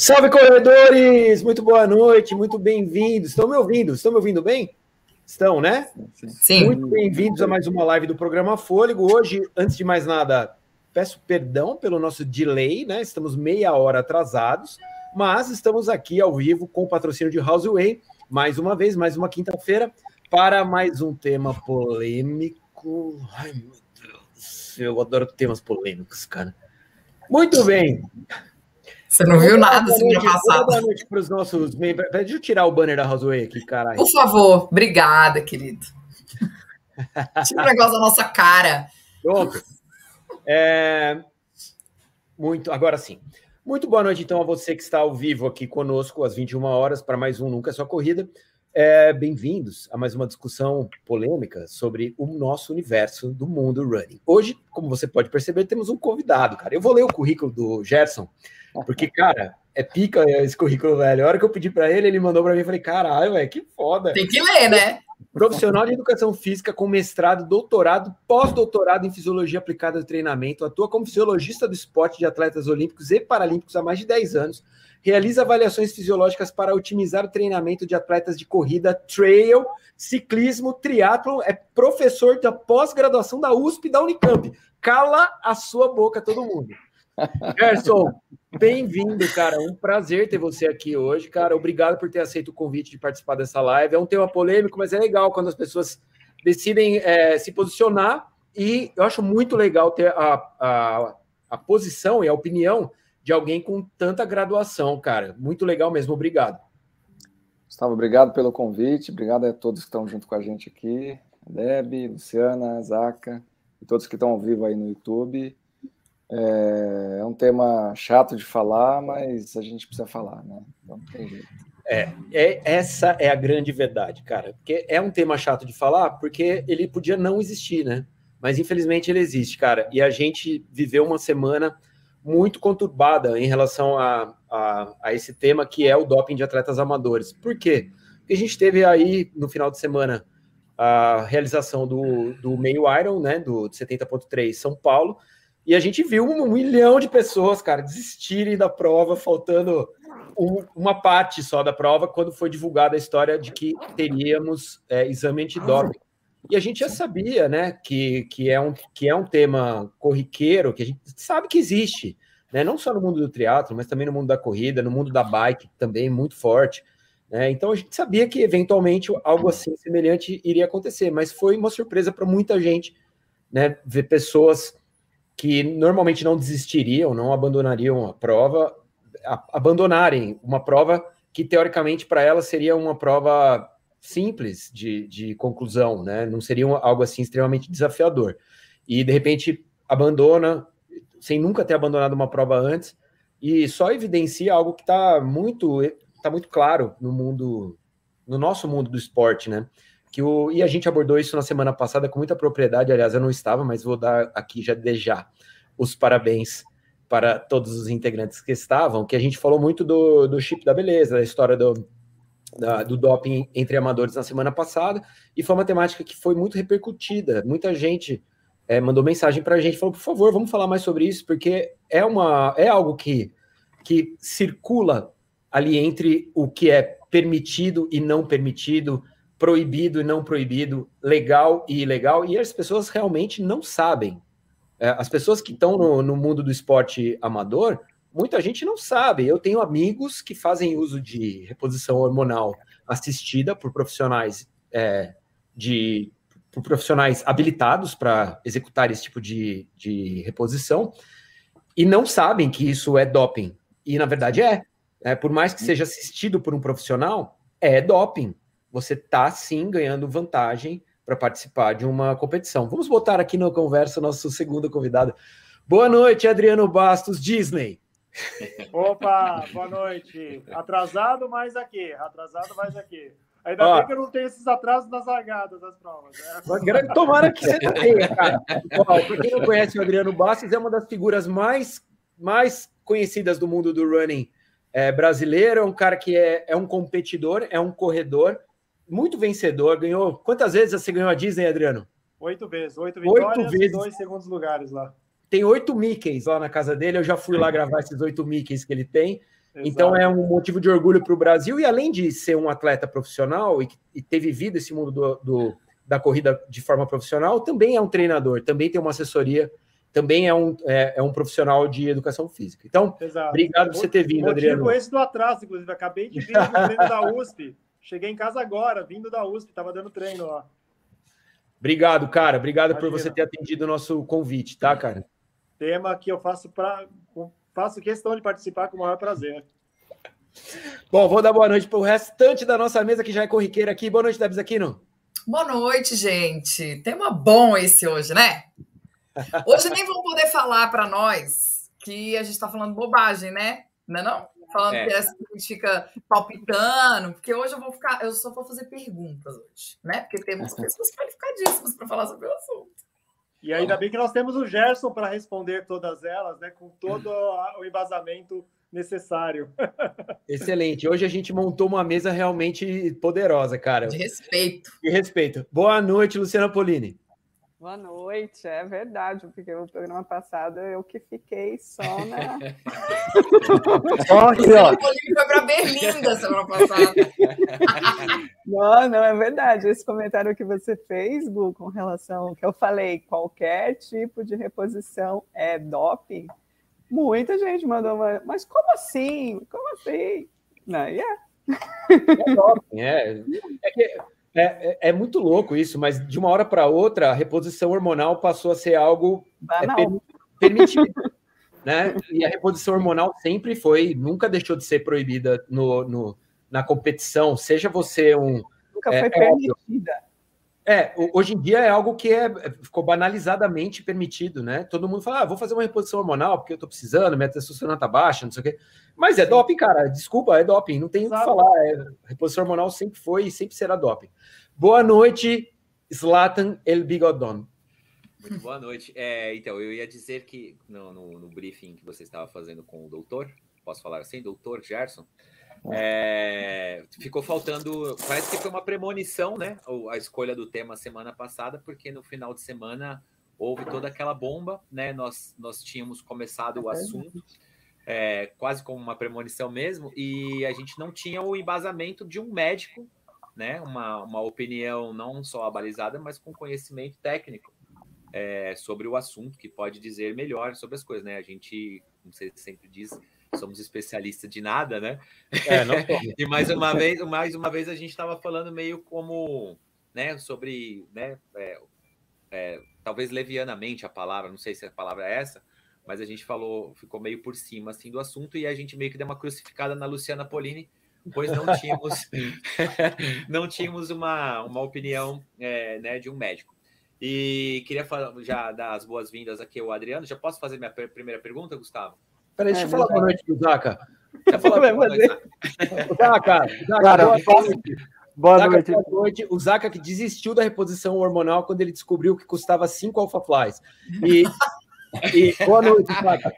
Salve corredores! Muito boa noite, muito bem-vindos. Estão me ouvindo? Estão me ouvindo bem? Estão, né? Sim. Muito bem-vindos a mais uma live do programa Fôlego. Hoje, antes de mais nada, peço perdão pelo nosso delay, né? Estamos meia hora atrasados, mas estamos aqui ao vivo com o patrocínio de Houseway, mais uma vez, mais uma quinta-feira, para mais um tema polêmico. Ai, meu Deus, eu adoro temas polêmicos, cara. Muito bem. Você não viu nada semana passada. Boa noite para os nossos membros. Deixa eu tirar o banner da Rosway aqui, caralho. Por favor, obrigada, querido. Tira o negócio da nossa cara. Pronto. É... Muito, agora sim. Muito boa noite, então, a você que está ao vivo aqui conosco às 21 horas para mais um Nunca é Só Corrida. É, Bem-vindos a mais uma discussão polêmica sobre o nosso universo do mundo running. Hoje, como você pode perceber, temos um convidado, cara. Eu vou ler o currículo do Gerson, porque, cara, é pica esse currículo, velho. A hora que eu pedi para ele, ele mandou para mim, eu falei, caralho, velho, que foda. Tem que ler, né? Profissional de educação física com mestrado, doutorado, pós-doutorado em fisiologia aplicada ao treinamento, atua como fisiologista do esporte de atletas olímpicos e paralímpicos há mais de 10 anos, realiza avaliações fisiológicas para otimizar o treinamento de atletas de corrida, trail, ciclismo, triatlo, é professor da pós-graduação da USP e da Unicamp. Cala a sua boca, todo mundo. Gerson, bem-vindo, cara. Um prazer ter você aqui hoje, cara. Obrigado por ter aceito o convite de participar dessa live. É um tema polêmico, mas é legal quando as pessoas decidem é, se posicionar. E eu acho muito legal ter a, a, a posição e a opinião de alguém com tanta graduação, cara. Muito legal mesmo. Obrigado. Gustavo, obrigado pelo convite. Obrigado a todos que estão junto com a gente aqui. Deb, Luciana, Zaca e todos que estão ao vivo aí no YouTube. É, é, um tema chato de falar, mas a gente precisa falar, né? Então, é, é, essa é a grande verdade, cara. Porque é um tema chato de falar, porque ele podia não existir, né? Mas infelizmente ele existe, cara. E a gente viveu uma semana muito conturbada em relação a, a, a esse tema que é o doping de atletas amadores. Por quê? Porque a gente teve aí no final de semana a realização do, do meio Iron, né? Do 70.3 São Paulo e a gente viu um milhão de pessoas, cara, desistirem da prova, faltando um, uma parte só da prova, quando foi divulgada a história de que teríamos é, exame antidoping. E a gente já sabia, né, que, que, é um, que é um tema corriqueiro, que a gente sabe que existe, né, não só no mundo do triatlo, mas também no mundo da corrida, no mundo da bike, também muito forte. Né? Então a gente sabia que eventualmente algo assim semelhante iria acontecer, mas foi uma surpresa para muita gente, né, ver pessoas que normalmente não desistiriam, não abandonariam a prova, a, abandonarem uma prova que teoricamente para elas seria uma prova simples de, de conclusão, né? Não seria algo assim extremamente desafiador. E de repente abandona sem nunca ter abandonado uma prova antes e só evidencia algo que está muito tá muito claro no mundo no nosso mundo do esporte, né? Que o, e a gente abordou isso na semana passada com muita propriedade, aliás, eu não estava, mas vou dar aqui já de já os parabéns para todos os integrantes que estavam, que a gente falou muito do, do chip da beleza, da história do, da, do doping entre amadores na semana passada, e foi uma temática que foi muito repercutida, muita gente é, mandou mensagem para a gente, falou, por favor, vamos falar mais sobre isso, porque é, uma, é algo que, que circula ali entre o que é permitido e não permitido, proibido e não proibido, legal e ilegal, e as pessoas realmente não sabem. É, as pessoas que estão no, no, mundo do esporte amador, muita gente não sabe. Eu tenho amigos que fazem uso de reposição hormonal assistida por profissionais é, de por profissionais habilitados para executar esse tipo de, de reposição e não sabem que isso é doping. E na verdade é. é por mais que seja assistido por um profissional, é doping você está sim ganhando vantagem para participar de uma competição. Vamos botar aqui na conversa nosso segundo convidado. Boa noite, Adriano Bastos, Disney. Opa, boa noite. Atrasado, mas aqui. Atrasado, mas aqui. Ainda Ó, bem que eu não tenho esses atrasos nas largadas das provas. Né? Tomara que você tenha, cara. Para quem não conhece o Adriano Bastos, é uma das figuras mais, mais conhecidas do mundo do running é, brasileiro. É um cara que é, é um competidor, é um corredor muito vencedor, ganhou. Quantas vezes você ganhou a Disney, Adriano? Oito vezes, oito vitórias oito vezes. e dois segundos lugares lá. Tem oito Mickeys lá na casa dele. Eu já fui lá gravar esses oito Mickeys que ele tem. Então é um motivo de orgulho para o Brasil, e além de ser um atleta profissional e, e ter vivido esse mundo do, do, da corrida de forma profissional, também é um treinador, também tem uma assessoria, também é um, é, é um profissional de educação física. Então, Exato. obrigado por você ter vindo, Adriano. Motivo esse do atraso, inclusive, acabei de vir do treino da USP. Cheguei em casa agora, vindo da USP, estava dando treino lá. Obrigado, cara. Obrigado Imagina. por você ter atendido o nosso convite, tá, cara? Tema que eu faço para faço questão de participar com o maior prazer. Bom, vou dar boa noite para o restante da nossa mesa que já é corriqueira aqui. Boa noite, Debs Aquino. Boa noite, gente. Tema bom esse hoje, né? Hoje nem vão poder falar para nós que a gente está falando bobagem, né? Não é não? Falando é. que a gente fica palpitando, porque hoje eu vou ficar, eu só vou fazer perguntas hoje, né? Porque temos pessoas qualificadíssimas para falar sobre o assunto. E ainda bem que nós temos o Gerson para responder todas elas, né? Com todo o embasamento necessário. Excelente. Hoje a gente montou uma mesa realmente poderosa, cara. De respeito. De respeito. Boa noite, Luciana Polini. Boa noite, é verdade, porque o programa passado eu que fiquei só na. só aqui, ó. foi para Berlinda semana passada. Não, não, é verdade. Esse comentário que você fez, Gu, com relação que eu falei, qualquer tipo de reposição é doping. Muita gente mandou uma. Mas como assim? Como assim? Não, yeah. É doping, é. É que é, é, é, muito louco isso, mas de uma hora para outra, a reposição hormonal passou a ser algo é, permitido. né? E a reposição hormonal sempre foi, nunca deixou de ser proibida no, no na competição, seja você um. Nunca é, foi permitida. É, hoje em dia é algo que é, ficou banalizadamente permitido, né? Todo mundo fala, ah, vou fazer uma reposição hormonal porque eu tô precisando, minha testosterona tá baixa, não sei o quê. Mas é doping, cara, desculpa, é doping, não tem o que falar. É, reposição hormonal sempre foi e sempre será doping. Boa noite, Zlatan El Bigodon. Muito boa noite. É, então, eu ia dizer que no, no, no briefing que você estava fazendo com o doutor, posso falar assim, doutor Gerson, é, ficou faltando. Parece que foi uma premonição, né? A escolha do tema semana passada, porque no final de semana houve toda aquela bomba, né? Nós, nós tínhamos começado o assunto, é, quase como uma premonição mesmo, e a gente não tinha o embasamento de um médico, né? Uma, uma opinião não só abalizada, mas com conhecimento técnico. É, sobre o assunto, que pode dizer melhor sobre as coisas, né? A gente, como você sempre diz, somos especialistas de nada, né? É, não e mais uma vez, mais uma vez a gente estava falando meio como, né, sobre, né, é, é, talvez levianamente a palavra, não sei se a palavra é essa, mas a gente falou, ficou meio por cima assim do assunto e a gente meio que deu uma crucificada na Luciana Polini, pois não tínhamos, não tínhamos uma, uma opinião, é, né, de um médico. E queria falar, já dar as boas-vindas aqui ao Adriano. Já posso fazer minha primeira pergunta, Gustavo? Peraí, deixa é, eu falar boa noite pro Zaca. Eu falar boa noite. Zaca, Zaca, Cara, boa noite. Boa Zaca, noite. Boa noite. O Zaca que desistiu da reposição hormonal quando ele descobriu que custava cinco alfaflies. E, e boa noite, Zaca.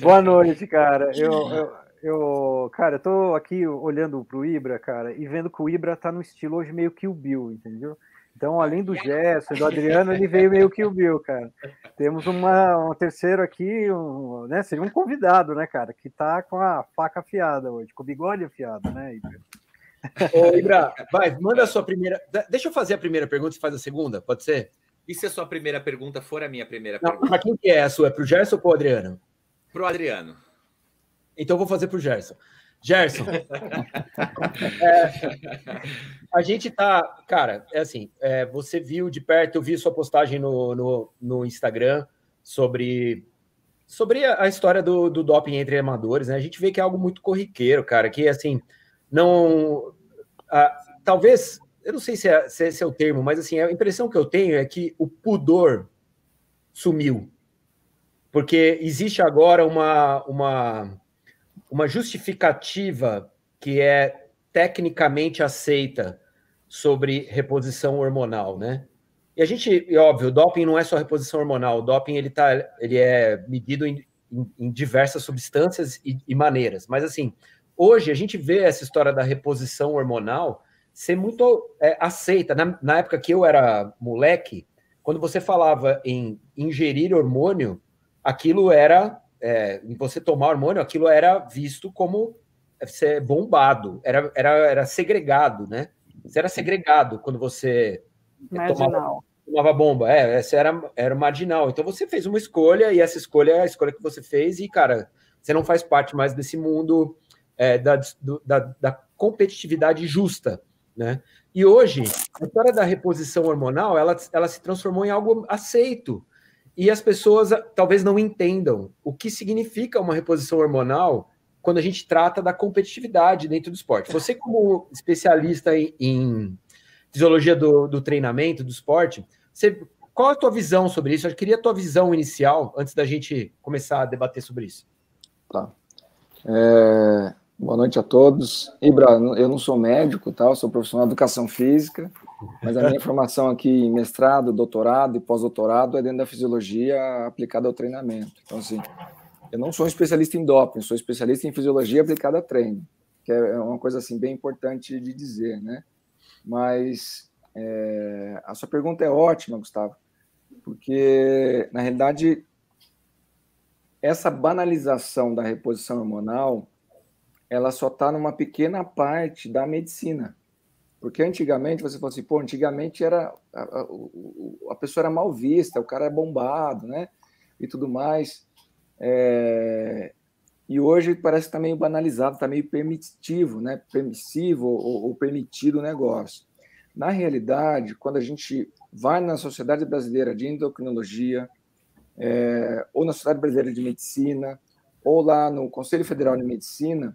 boa noite, cara. Eu, eu, eu, cara, eu tô aqui olhando pro Ibra, cara, e vendo que o Ibra tá no estilo hoje meio que o Bill, entendeu? Então, além do Gerson e do Adriano, ele veio meio que o Bill, cara. Temos uma, um terceiro aqui, um, né? Seria um convidado, né, cara? Que tá com a faca afiada hoje, com o bigode afiado, né, Ibra? Ô, Ibra, vai, manda a sua primeira. Deixa eu fazer a primeira pergunta e faz a segunda, pode ser? E se a sua primeira pergunta for a minha primeira Não, pergunta? Para quem que é a sua? É pro Gerson ou pro Adriano? Pro Adriano. Então eu vou fazer pro Gerson. Gerson, é, a gente tá, cara, é assim, é, você viu de perto, eu vi sua postagem no, no, no Instagram sobre, sobre a, história do, do, doping entre amadores, né? A gente vê que é algo muito corriqueiro, cara, que assim, não. A, talvez, eu não sei se, é, se esse é o termo, mas assim, a impressão que eu tenho é que o pudor sumiu. Porque existe agora uma, uma uma justificativa que é tecnicamente aceita sobre reposição hormonal, né? E a gente, é óbvio, o doping não é só reposição hormonal, o doping ele, tá, ele é medido em, em, em diversas substâncias e, e, maneiras. Mas assim, hoje a gente vê essa história da reposição hormonal ser muito é, aceita. Na, na época que eu era moleque, quando você falava em ingerir hormônio, aquilo era é, em você tomar hormônio, aquilo era visto como ser bombado, era, era, era segregado, né? Você era segregado quando você tomava, tomava, bomba. É, essa era, era marginal. Então você fez uma escolha e essa escolha é a escolha que você fez e, cara, você não faz parte mais desse mundo é, da, do, da, da competitividade justa, né? E hoje, a história da reposição hormonal, ela, ela se transformou em algo aceito. E as pessoas ah, talvez não entendam o que significa uma reposição hormonal quando a gente trata da competitividade dentro do esporte. Você, como especialista em, em fisiologia do, do, treinamento, do esporte, você, qual a tua visão sobre isso? Eu queria a tua visão inicial, antes da gente começar a debater sobre isso. Tá. É, boa noite a todos. Ibra, eu não sou médico, tá? Eu sou profissional de educação física, mas a minha formação aqui em mestrado, doutorado e pós-doutorado é dentro da fisiologia aplicada ao treinamento. Então, assim, eu não sou um especialista em doping, sou especialista em fisiologia aplicada a treino, que é uma coisa assim bem importante de dizer, né? Mas é, a sua pergunta é ótima, Gustavo, porque na realidade essa banalização da reposição hormonal ela só está numa pequena parte da medicina. Porque antigamente você falou assim, pô, antigamente era a, a, a pessoa era mal vista, o cara é bombado, né? E tudo mais. É, e hoje parece que está meio banalizado, está meio permitivo, né? permissivo ou, ou, permitido o negócio. Na realidade, quando a gente vai na Sociedade Brasileira de Endocrinologia, é, ou na Sociedade Brasileira de Medicina, ou lá no Conselho Federal de Medicina,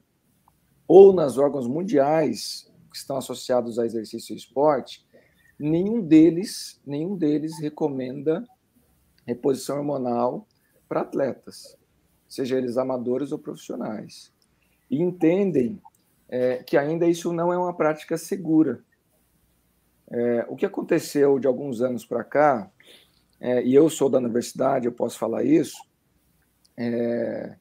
ou nas órgãos mundiais que estão associados a exercício e esporte, nenhum deles, nenhum deles recomenda reposição hormonal para atletas, seja eles amadores ou profissionais. E entendem é, que ainda isso não é uma prática segura. É, o que aconteceu de alguns anos para cá, é, e eu sou da universidade, eu posso falar isso, é,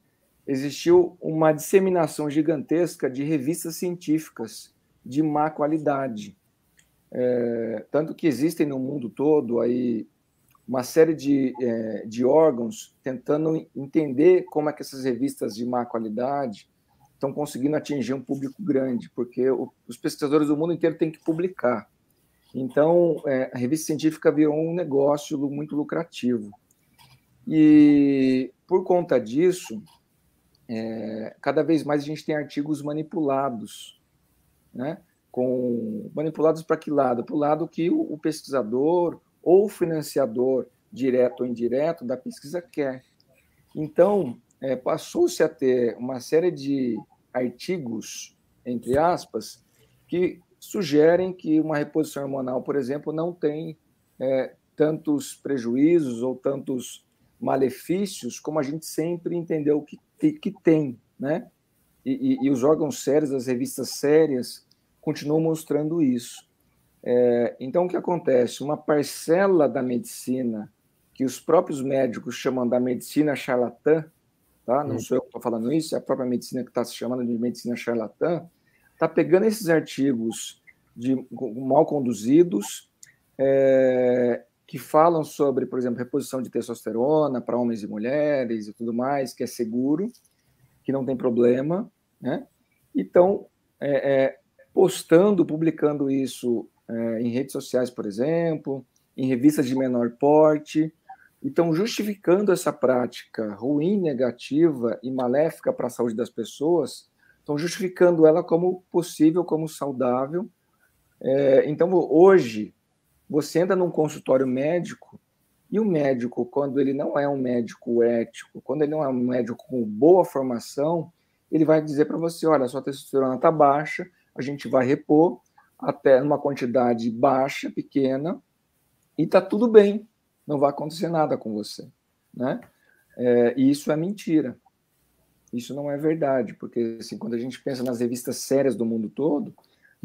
existiu uma disseminação gigantesca de revistas científicas de má qualidade. É, tanto que existem no mundo todo aí uma série de, é, de órgãos tentando entender como é que essas revistas de má qualidade estão conseguindo atingir um público grande, porque o, os pesquisadores do mundo inteiro têm que publicar. Então, é, a revista científica virou um negócio muito lucrativo. E, por conta disso, é, cada vez mais a gente tem artigos manipulados, né? Com, manipulados para que lado? Para o lado que o, o pesquisador ou o financiador, direto ou indireto, da pesquisa quer. Então, é, passou-se a ter uma série de artigos, entre aspas, que sugerem que uma reposição hormonal, por exemplo, não tem é, tantos prejuízos ou tantos malefícios como a gente sempre entendeu que, que tem, né? E, e, e os órgãos sérios, as revistas sérias, continuam mostrando isso. É, então, o que acontece? Uma parcela da medicina, que os próprios médicos chamam da medicina charlatã, tá? não sou eu que estou falando isso, é a própria medicina que está se chamando de medicina charlatã, está pegando esses artigos de, mal conduzidos, é, que falam sobre, por exemplo, reposição de testosterona para homens e mulheres e tudo mais, que é seguro, que não tem problema, né? Então, é, é, postando, publicando isso é, em redes sociais, por exemplo, em revistas de menor porte. Então, justificando essa prática ruim, negativa e maléfica para a saúde das pessoas, estão justificando ela como possível, como saudável. É, então, hoje, você entra num consultório médico e o médico, quando ele não é um médico ético, quando ele não é um médico com boa formação, ele vai dizer para você: olha, sua testosterona está baixa, a gente vai repor, até numa quantidade baixa, pequena, e está tudo bem, não vai acontecer nada com você. Né? É, e isso é mentira. Isso não é verdade, porque assim, quando a gente pensa nas revistas sérias do mundo todo,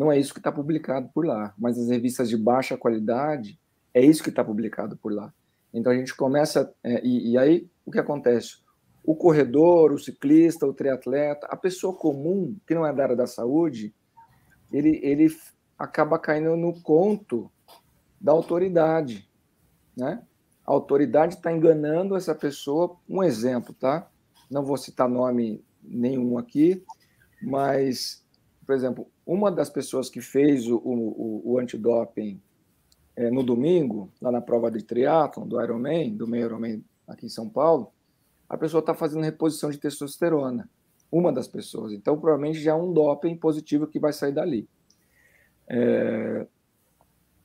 não é isso que está publicado por lá, mas as revistas de baixa qualidade, é isso que está publicado por lá. Então a gente começa, é, e, e aí o que acontece? O corredor, o ciclista, o triatleta, a pessoa comum, que não é da área da saúde, ele, ele acaba caindo no conto da autoridade, né? A autoridade está enganando essa pessoa. Um exemplo, tá? não vou citar nome nenhum aqui, mas, por exemplo, uma das pessoas que fez o, o, o antidoping é, no domingo, lá na prova de triatlon, do Ironman, do meio Ironman aqui em São Paulo, a pessoa está fazendo reposição de testosterona. Uma das pessoas. Então, provavelmente já é um doping positivo que vai sair dali. É...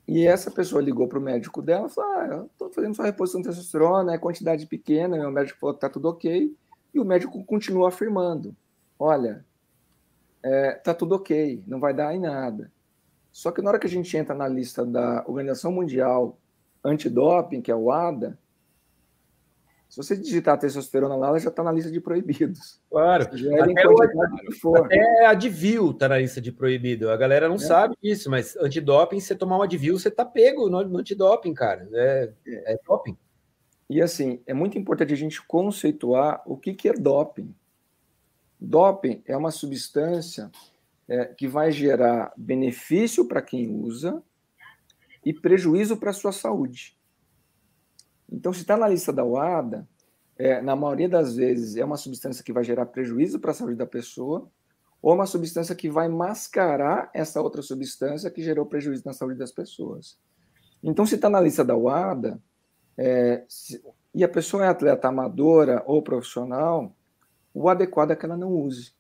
E essa pessoa ligou para o médico dela e falou: ah, eu estou fazendo sua reposição de testosterona, é quantidade pequena. Meu médico falou que está tudo ok. E o médico continua afirmando: olha, é, tá tudo ok, não vai dar em nada. Só que na hora que a gente entra na lista da Organização Mundial Antidoping, que é o ADA, se você digitar testosterona lá, ela já está na lista de proibidos. Claro. Até, o, até a Advil está na lista de proibido. A galera não é. sabe disso, mas antidoping, você tomar um Advil, você está pego no, no antidoping, cara. É, é, é doping. E assim, é muito importante a gente conceituar o que, que é doping. Doping é uma substância é, que vai gerar benefício para quem usa e prejuízo para a sua saúde. Então, se está na lista da UADA, é, na maioria das vezes é uma substância que vai gerar prejuízo para a saúde da pessoa ou uma substância que vai mascarar essa outra substância que gerou prejuízo na saúde das pessoas. Então, se está na lista da UADA é, se, e a pessoa é atleta amadora ou profissional, o adequado é que ela não use,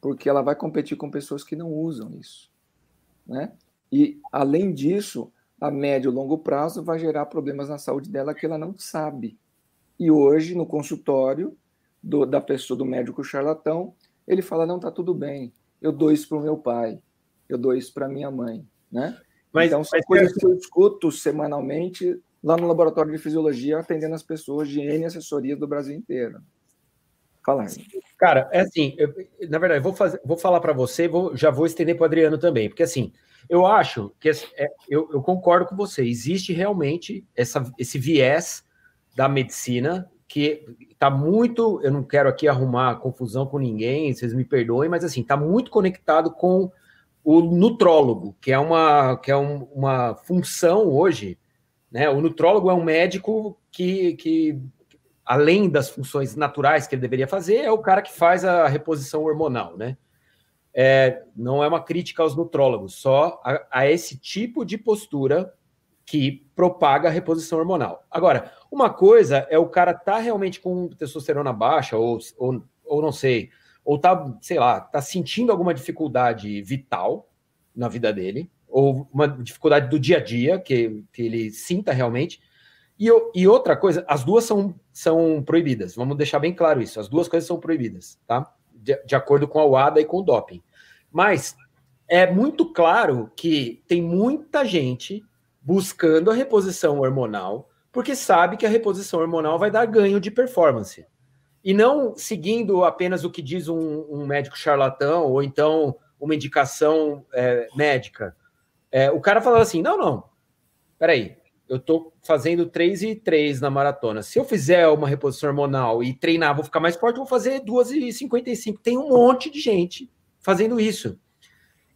porque ela vai competir com pessoas que não usam isso. Né? E, além disso, a médio e longo prazo vai gerar problemas na saúde dela que ela não sabe. E hoje, no consultório do, da pessoa, do médico charlatão, ele fala: não, tá tudo bem, eu dou isso para o meu pai, eu dou isso para minha mãe. Né? Mas, então, são mas coisas que eu escuto semanalmente lá no laboratório de fisiologia, atendendo as pessoas de N assessorias do Brasil inteiro. Fala. Cara, é assim, eu, na verdade, vou, fazer, vou falar para você, vou, já vou estender para o Adriano também, porque assim, eu acho que é, eu, eu, concordo com você, existe realmente essa, esse viés da medicina que está muito, eu não quero aqui arrumar confusão com ninguém, vocês me perdoem, mas assim, está muito conectado com o nutrólogo, que é uma, que é um, uma função hoje, né? O nutrólogo é um médico que, que além das funções naturais que ele deveria fazer, é o cara que faz a reposição hormonal, né? É, não é uma crítica aos nutrólogos, só a, a, esse tipo de postura que propaga a reposição hormonal. Agora, uma coisa é o cara tá realmente com testosterona baixa, ou, ou, ou não sei, ou tá, sei lá, tá sentindo alguma dificuldade vital na vida dele, ou uma dificuldade do dia a dia, que, que ele sinta realmente, e, e, outra coisa, as duas são, são proibidas. Vamos deixar bem claro isso. As duas coisas são proibidas, tá? De, de acordo com a UADA e com o doping. Mas é muito claro que tem muita gente buscando a reposição hormonal porque sabe que a reposição hormonal vai dar ganho de performance. E não seguindo apenas o que diz um, um médico charlatão ou então uma indicação é, médica. É, o cara fala assim: não, não, peraí, eu tô fazendo 3 e 3 na maratona. Se eu fizer uma reposição hormonal e treinar, vou ficar mais forte, vou fazer 2 e 55. Tem um monte de gente fazendo isso.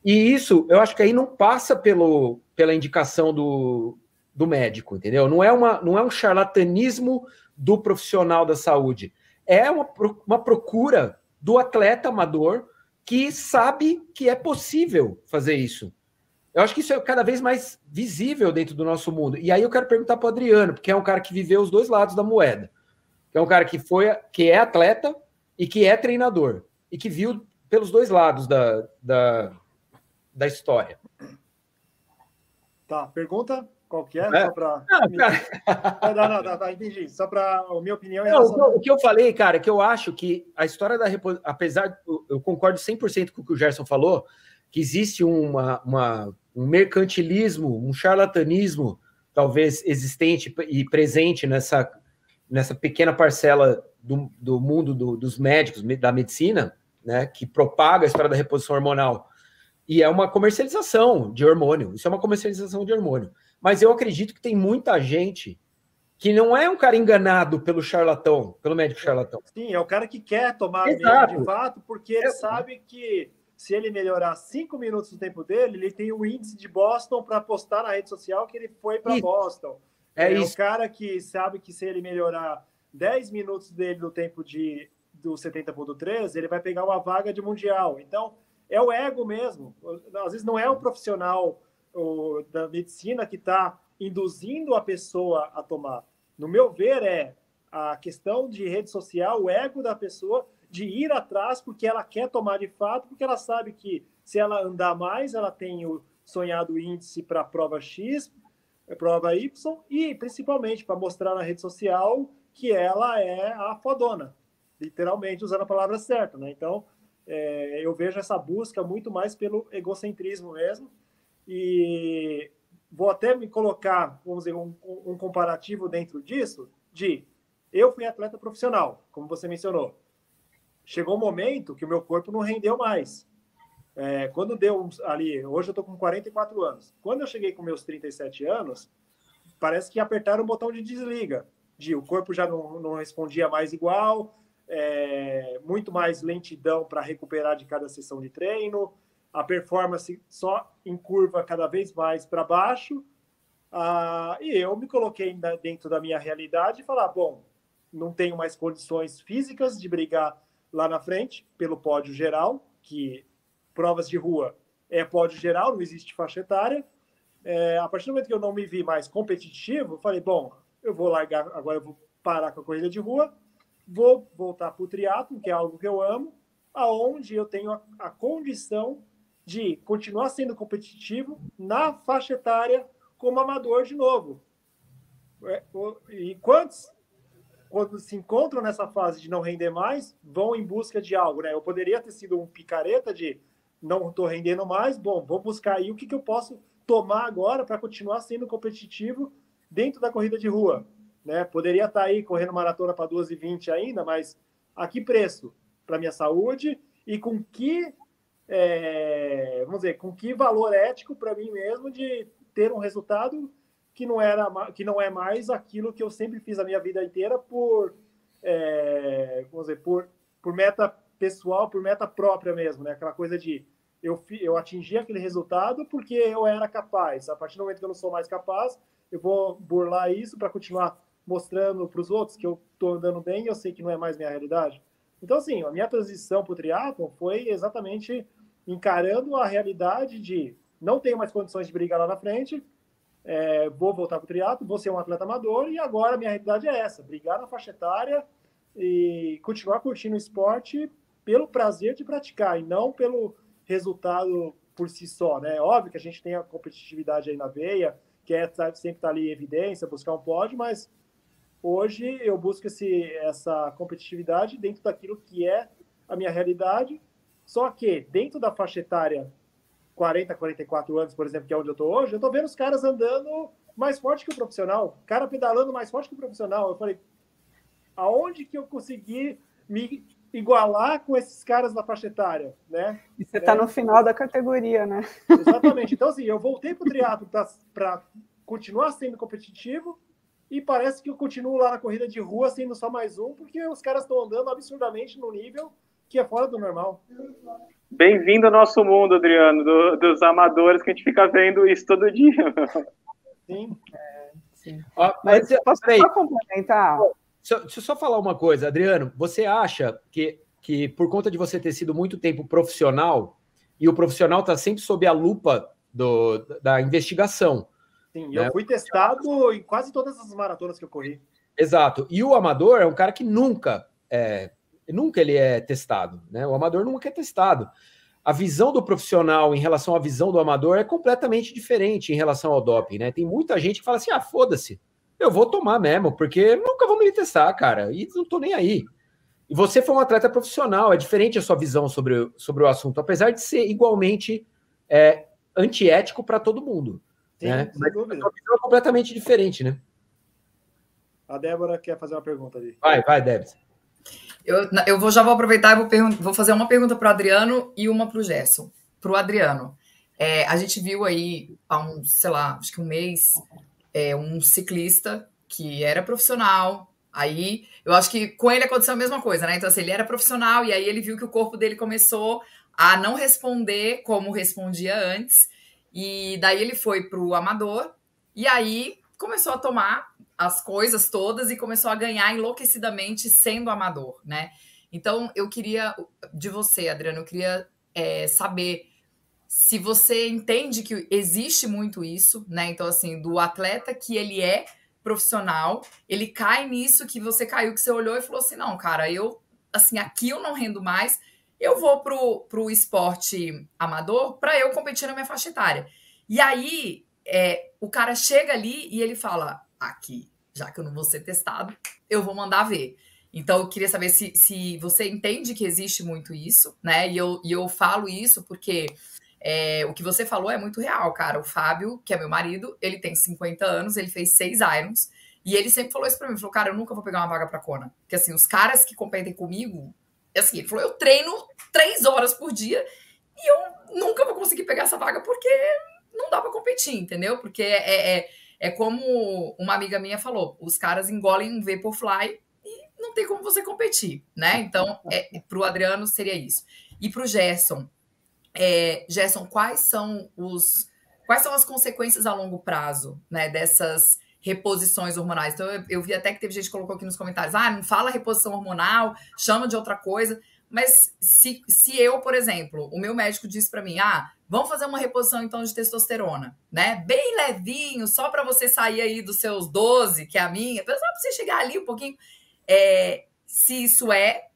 E isso, eu acho que aí não passa pelo, pela indicação do, do médico, entendeu? Não é, uma, não é um charlatanismo do profissional da saúde. É uma, uma procura do atleta amador que sabe que é possível fazer isso. Eu acho que isso é cada vez mais visível dentro do nosso mundo. E aí eu quero perguntar para o Adriano, porque é um cara que viveu os dois lados da moeda. É um cara que foi, que é atleta e que é treinador e que viu pelos dois lados da, da, da história. Tá, pergunta qual que é? é? Só para. Não, não, não, não, tá, entendi. Só para a minha opinião. Não, o, que eu falei, cara, é que eu acho que a história da apesar, eu concordo 100% com o que o Gerson falou, que existe uma, uma um mercantilismo, um charlatanismo talvez existente e presente nessa, nessa pequena parcela do, do mundo do, dos médicos, da medicina, né, que propaga a história da reposição hormonal. E é uma comercialização de hormônio. Isso é uma comercialização de hormônio. Mas eu acredito que tem muita gente que não é um cara enganado pelo charlatão, pelo médico charlatão. Sim, é o cara que quer tomar Exato. de fato, porque ele é. sabe que se ele melhorar cinco minutos do tempo dele, ele tem um índice de Boston para postar na rede social que ele foi para Boston. É, é isso. o cara que sabe que se ele melhorar 10 minutos dele no tempo de do 70.3, ele vai pegar uma vaga de mundial. Então, é o ego mesmo. Às vezes não é o profissional o, da medicina que está induzindo a pessoa a tomar. No meu ver, é a questão de rede social, o ego da pessoa de ir atrás porque ela quer tomar de fato, porque ela sabe que se ela andar mais, ela tem o sonhado índice para a prova X, prova Y, e principalmente para mostrar na rede social que ela é a fodona, literalmente usando a palavra certa, né? Então, é, eu vejo essa busca muito mais pelo egocentrismo mesmo, e vou até me colocar, vamos dizer, um, um comparativo dentro disso, de eu fui atleta profissional, como você mencionou. Chegou um momento que o meu corpo não rendeu mais. É, quando deu ali, hoje eu estou com 44 anos. Quando eu cheguei com meus 37 anos, parece que apertaram o botão de desliga. De, o corpo já não, não respondia mais igual, é, muito mais lentidão para recuperar de cada sessão de treino, a performance só em curva cada vez mais para baixo. Ah, e eu me coloquei dentro da minha realidade e falar: bom, não tenho mais condições físicas de brigar lá na frente pelo pódio geral, que provas de rua é pódio geral, não existe faixa etária. É, a partir do momento que eu não me vi mais competitivo, falei: bom, eu vou largar, agora eu vou parar com a corrida de rua, vou voltar para o triatlo, que é algo que eu amo, aonde eu tenho a, a condição de continuar sendo competitivo na faixa etária como amador de novo. É, e quantos, quando se encontram nessa fase de não render mais, vão em busca de algo, né? Eu poderia ter sido um picareta de não estou rendendo mais, bom, vou buscar aí o que, que eu posso tomar agora para continuar sendo competitivo dentro da corrida de rua, né? Poderia estar tá aí correndo maratona para 12,20 ainda, mas a que preço? Para minha saúde e com que é, vamos dizer, com que valor ético para mim mesmo de ter um resultado que não era que não é mais aquilo que eu sempre fiz a minha vida inteira por é, vamos dizer por por meta pessoal por meta própria mesmo né? Aquela coisa de eu eu atingi aquele resultado porque eu era capaz. A partir do momento que eu não sou mais capaz eu vou burlar isso para continuar mostrando para os outros que eu estou andando bem e eu sei que não é mais minha realidade. Então, assim, a minha transição para o triatlon foi exatamente encarando a realidade de não tenho mais condições de brigar lá na frente, é, vou voltar para o triatlo, vou ser um atleta amador e agora minha realidade é essa, brigar na faixa etária e continuar curtindo o esporte pelo prazer de praticar e não pelo resultado por si só, né? Óbvio que a gente tem a competitividade aí na veia, que é sempre estar tá ali em evidência, buscar um pódio, mas Hoje eu busco esse, essa competitividade dentro daquilo que é a minha realidade, só que dentro da faixa etária 40, 44 anos, por exemplo, que é onde eu estou hoje, eu estou vendo os caras andando mais forte que o profissional, cara pedalando mais forte que o profissional. Eu falei, aonde que eu consegui me igualar com esses caras da faixa etária, né? E você está é, no final da categoria, né? Exatamente. Então, assim, eu voltei para o triatlo para continuar sendo competitivo, e parece que eu continuo lá na corrida de rua sendo só mais um, porque os caras estão andando absurdamente no nível que é fora do normal. Bem-vindo ao nosso mundo, Adriano, do, dos amadores que a gente fica vendo isso todo dia. Sim. É, sim. mas, mas posso só complementar? Deixa, deixa eu só falar uma coisa, Adriano. Você acha que, que por conta de você ter sido muito tempo profissional, e o profissional está sempre sob a lupa do, da investigação, Sim, né? eu fui testado em quase todas as maratonas que eu corri. Exato. E o amador é um cara que nunca é, nunca ele é testado, né? O amador nunca é testado. A visão do profissional em relação à visão do amador é completamente diferente em relação ao doping, né? Tem muita gente que fala assim: "Ah, foda-se. Eu vou tomar mesmo, porque nunca vão me testar, cara, e não tô nem aí". E você foi um atleta profissional, é diferente a sua visão sobre, sobre o assunto, apesar de ser igualmente é, antiético para todo mundo. Sim, né? Mas dúvida. é completamente diferente, né? A Débora quer fazer uma pergunta ali. Vai, vai, Débora. Eu, eu vou, já vou aproveitar e vou, vou fazer uma pergunta para o Adriano e uma para o Gerson. Para o Adriano, é, a gente viu aí há um, sei lá, acho que um mês, é, um ciclista que era profissional. Aí, eu acho que com ele aconteceu a mesma coisa, né? Então, assim, ele era profissional e aí ele viu que o corpo dele começou a não responder como respondia antes. E daí ele foi para o amador e aí começou a tomar as coisas todas e começou a ganhar enlouquecidamente sendo amador, né? Então, eu queria, de você, Adriano, eu queria é, saber se você entende que existe muito isso, né? Então, assim, do atleta que ele é profissional, ele cai nisso que você caiu, que você olhou e falou assim: não, cara, eu, assim, aqui eu não rendo mais, eu vou pro, pro esporte amador para eu competir na minha faixa etária. E aí, é, o cara chega ali e ele fala: aqui, já que eu não vou ser testado, eu vou mandar ver. Então, eu queria saber se, se você entende que existe muito isso, né? E eu, e eu falo isso porque é, o que você falou é muito real, cara. O Fábio, que é meu marido, ele tem 50 anos, ele fez seis Irons. E ele sempre falou isso pra mim. Falou, cara, eu nunca vou pegar uma vaga pra Kona. Porque, assim, os caras que competem comigo... Assim, ele falou, eu treino três horas por dia e eu nunca vou conseguir pegar essa vaga porque não dá pra competir, entendeu? Porque é, é, é como uma amiga minha falou, os caras engolem um Vaporfly e não tem como você competir, né? Então, é, pro Adriano seria isso. E pro Gerson, é, Gerson, quais são os quais são as consequências a longo prazo, né, dessas reposições hormonais? Então, eu, eu, vi até que teve gente que colocou aqui nos comentários, ah, não fala reposição hormonal, chama de outra coisa. Mas se, se eu, por exemplo, o meu médico disse para mim, ah, vamos fazer uma reposição então de testosterona, né? Bem levinho, só para você sair aí dos seus 12, que é a minha, só para você chegar ali um pouquinho. É, se isso é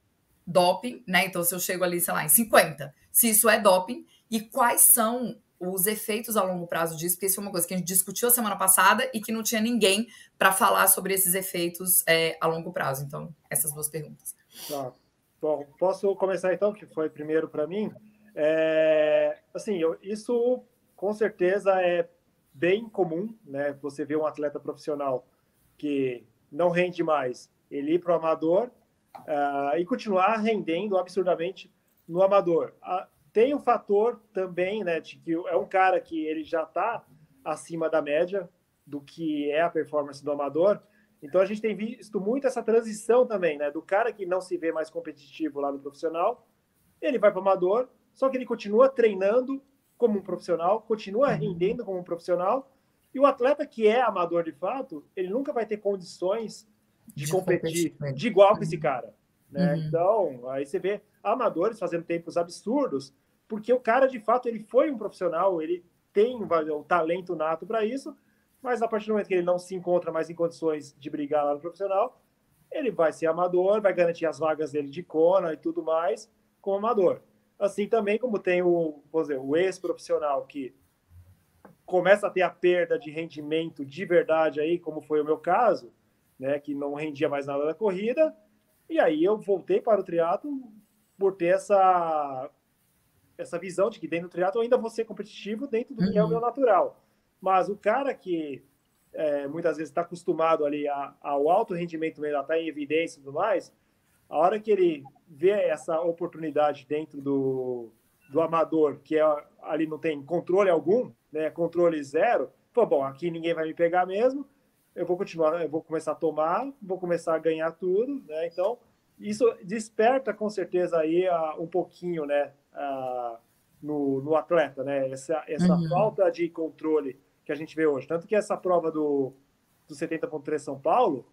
doping, né? Então, se eu chego ali, sei lá, em 50, se isso é doping e quais são os efeitos a longo prazo disso, porque isso foi uma coisa que a gente discutiu a semana passada e que não tinha ninguém para falar sobre esses efeitos é, a longo prazo. Então, essas duas perguntas. Tá. Bom, posso começar então, que foi primeiro para mim. É, assim, eu, isso com certeza é bem comum, né? Você vê um atleta profissional que não rende mais, ele ir para o amador uh, e continuar rendendo absurdamente no amador. tem o fator também, né, de que é um cara que ele já está acima da média do que é a performance do amador. Então a gente tem visto muito essa transição também, né, do cara que não se vê mais competitivo lá no profissional, ele vai para o amador, só que ele continua treinando como um profissional, continua uhum. rendendo como um profissional, e o atleta que é amador de fato, ele nunca vai ter condições de, de competir de igual com esse cara. Né? Uhum. Então, aí você vê amadores fazendo tempos absurdos, porque o cara, de fato, ele foi um profissional, ele tem o talento nato para isso, mas a partir do momento que ele não se encontra mais em condições de brigar lá no profissional, ele vai ser amador, vai garantir as vagas dele de Kona e tudo mais como amador. Assim também como tem o, o ex-profissional que começa a ter a perda de rendimento de verdade aí, como foi o meu caso, né, que não rendia mais nada da corrida, e aí eu voltei para o triatlo por ter essa essa visão de que dentro do triatlo eu ainda vou ser competitivo dentro do uhum. que é o meu uhum. natural. Mas o cara que é, muitas vezes está acostumado ali a, ao alto rendimento mesmo, está em evidência e tudo mais, a hora que ele vê essa oportunidade dentro do, do amador, que é, ali não tem controle algum, né, controle zero, pô, bom, aqui ninguém vai me pegar mesmo, eu vou continuar, eu vou começar a tomar, vou começar a ganhar tudo, né? Então, isso desperta com certeza aí uh, um pouquinho, né, uh, no, no, atleta, né? Essa, essa uhum. falta de controle que a gente vê hoje. Tanto que essa prova do, do 70.3 São Paulo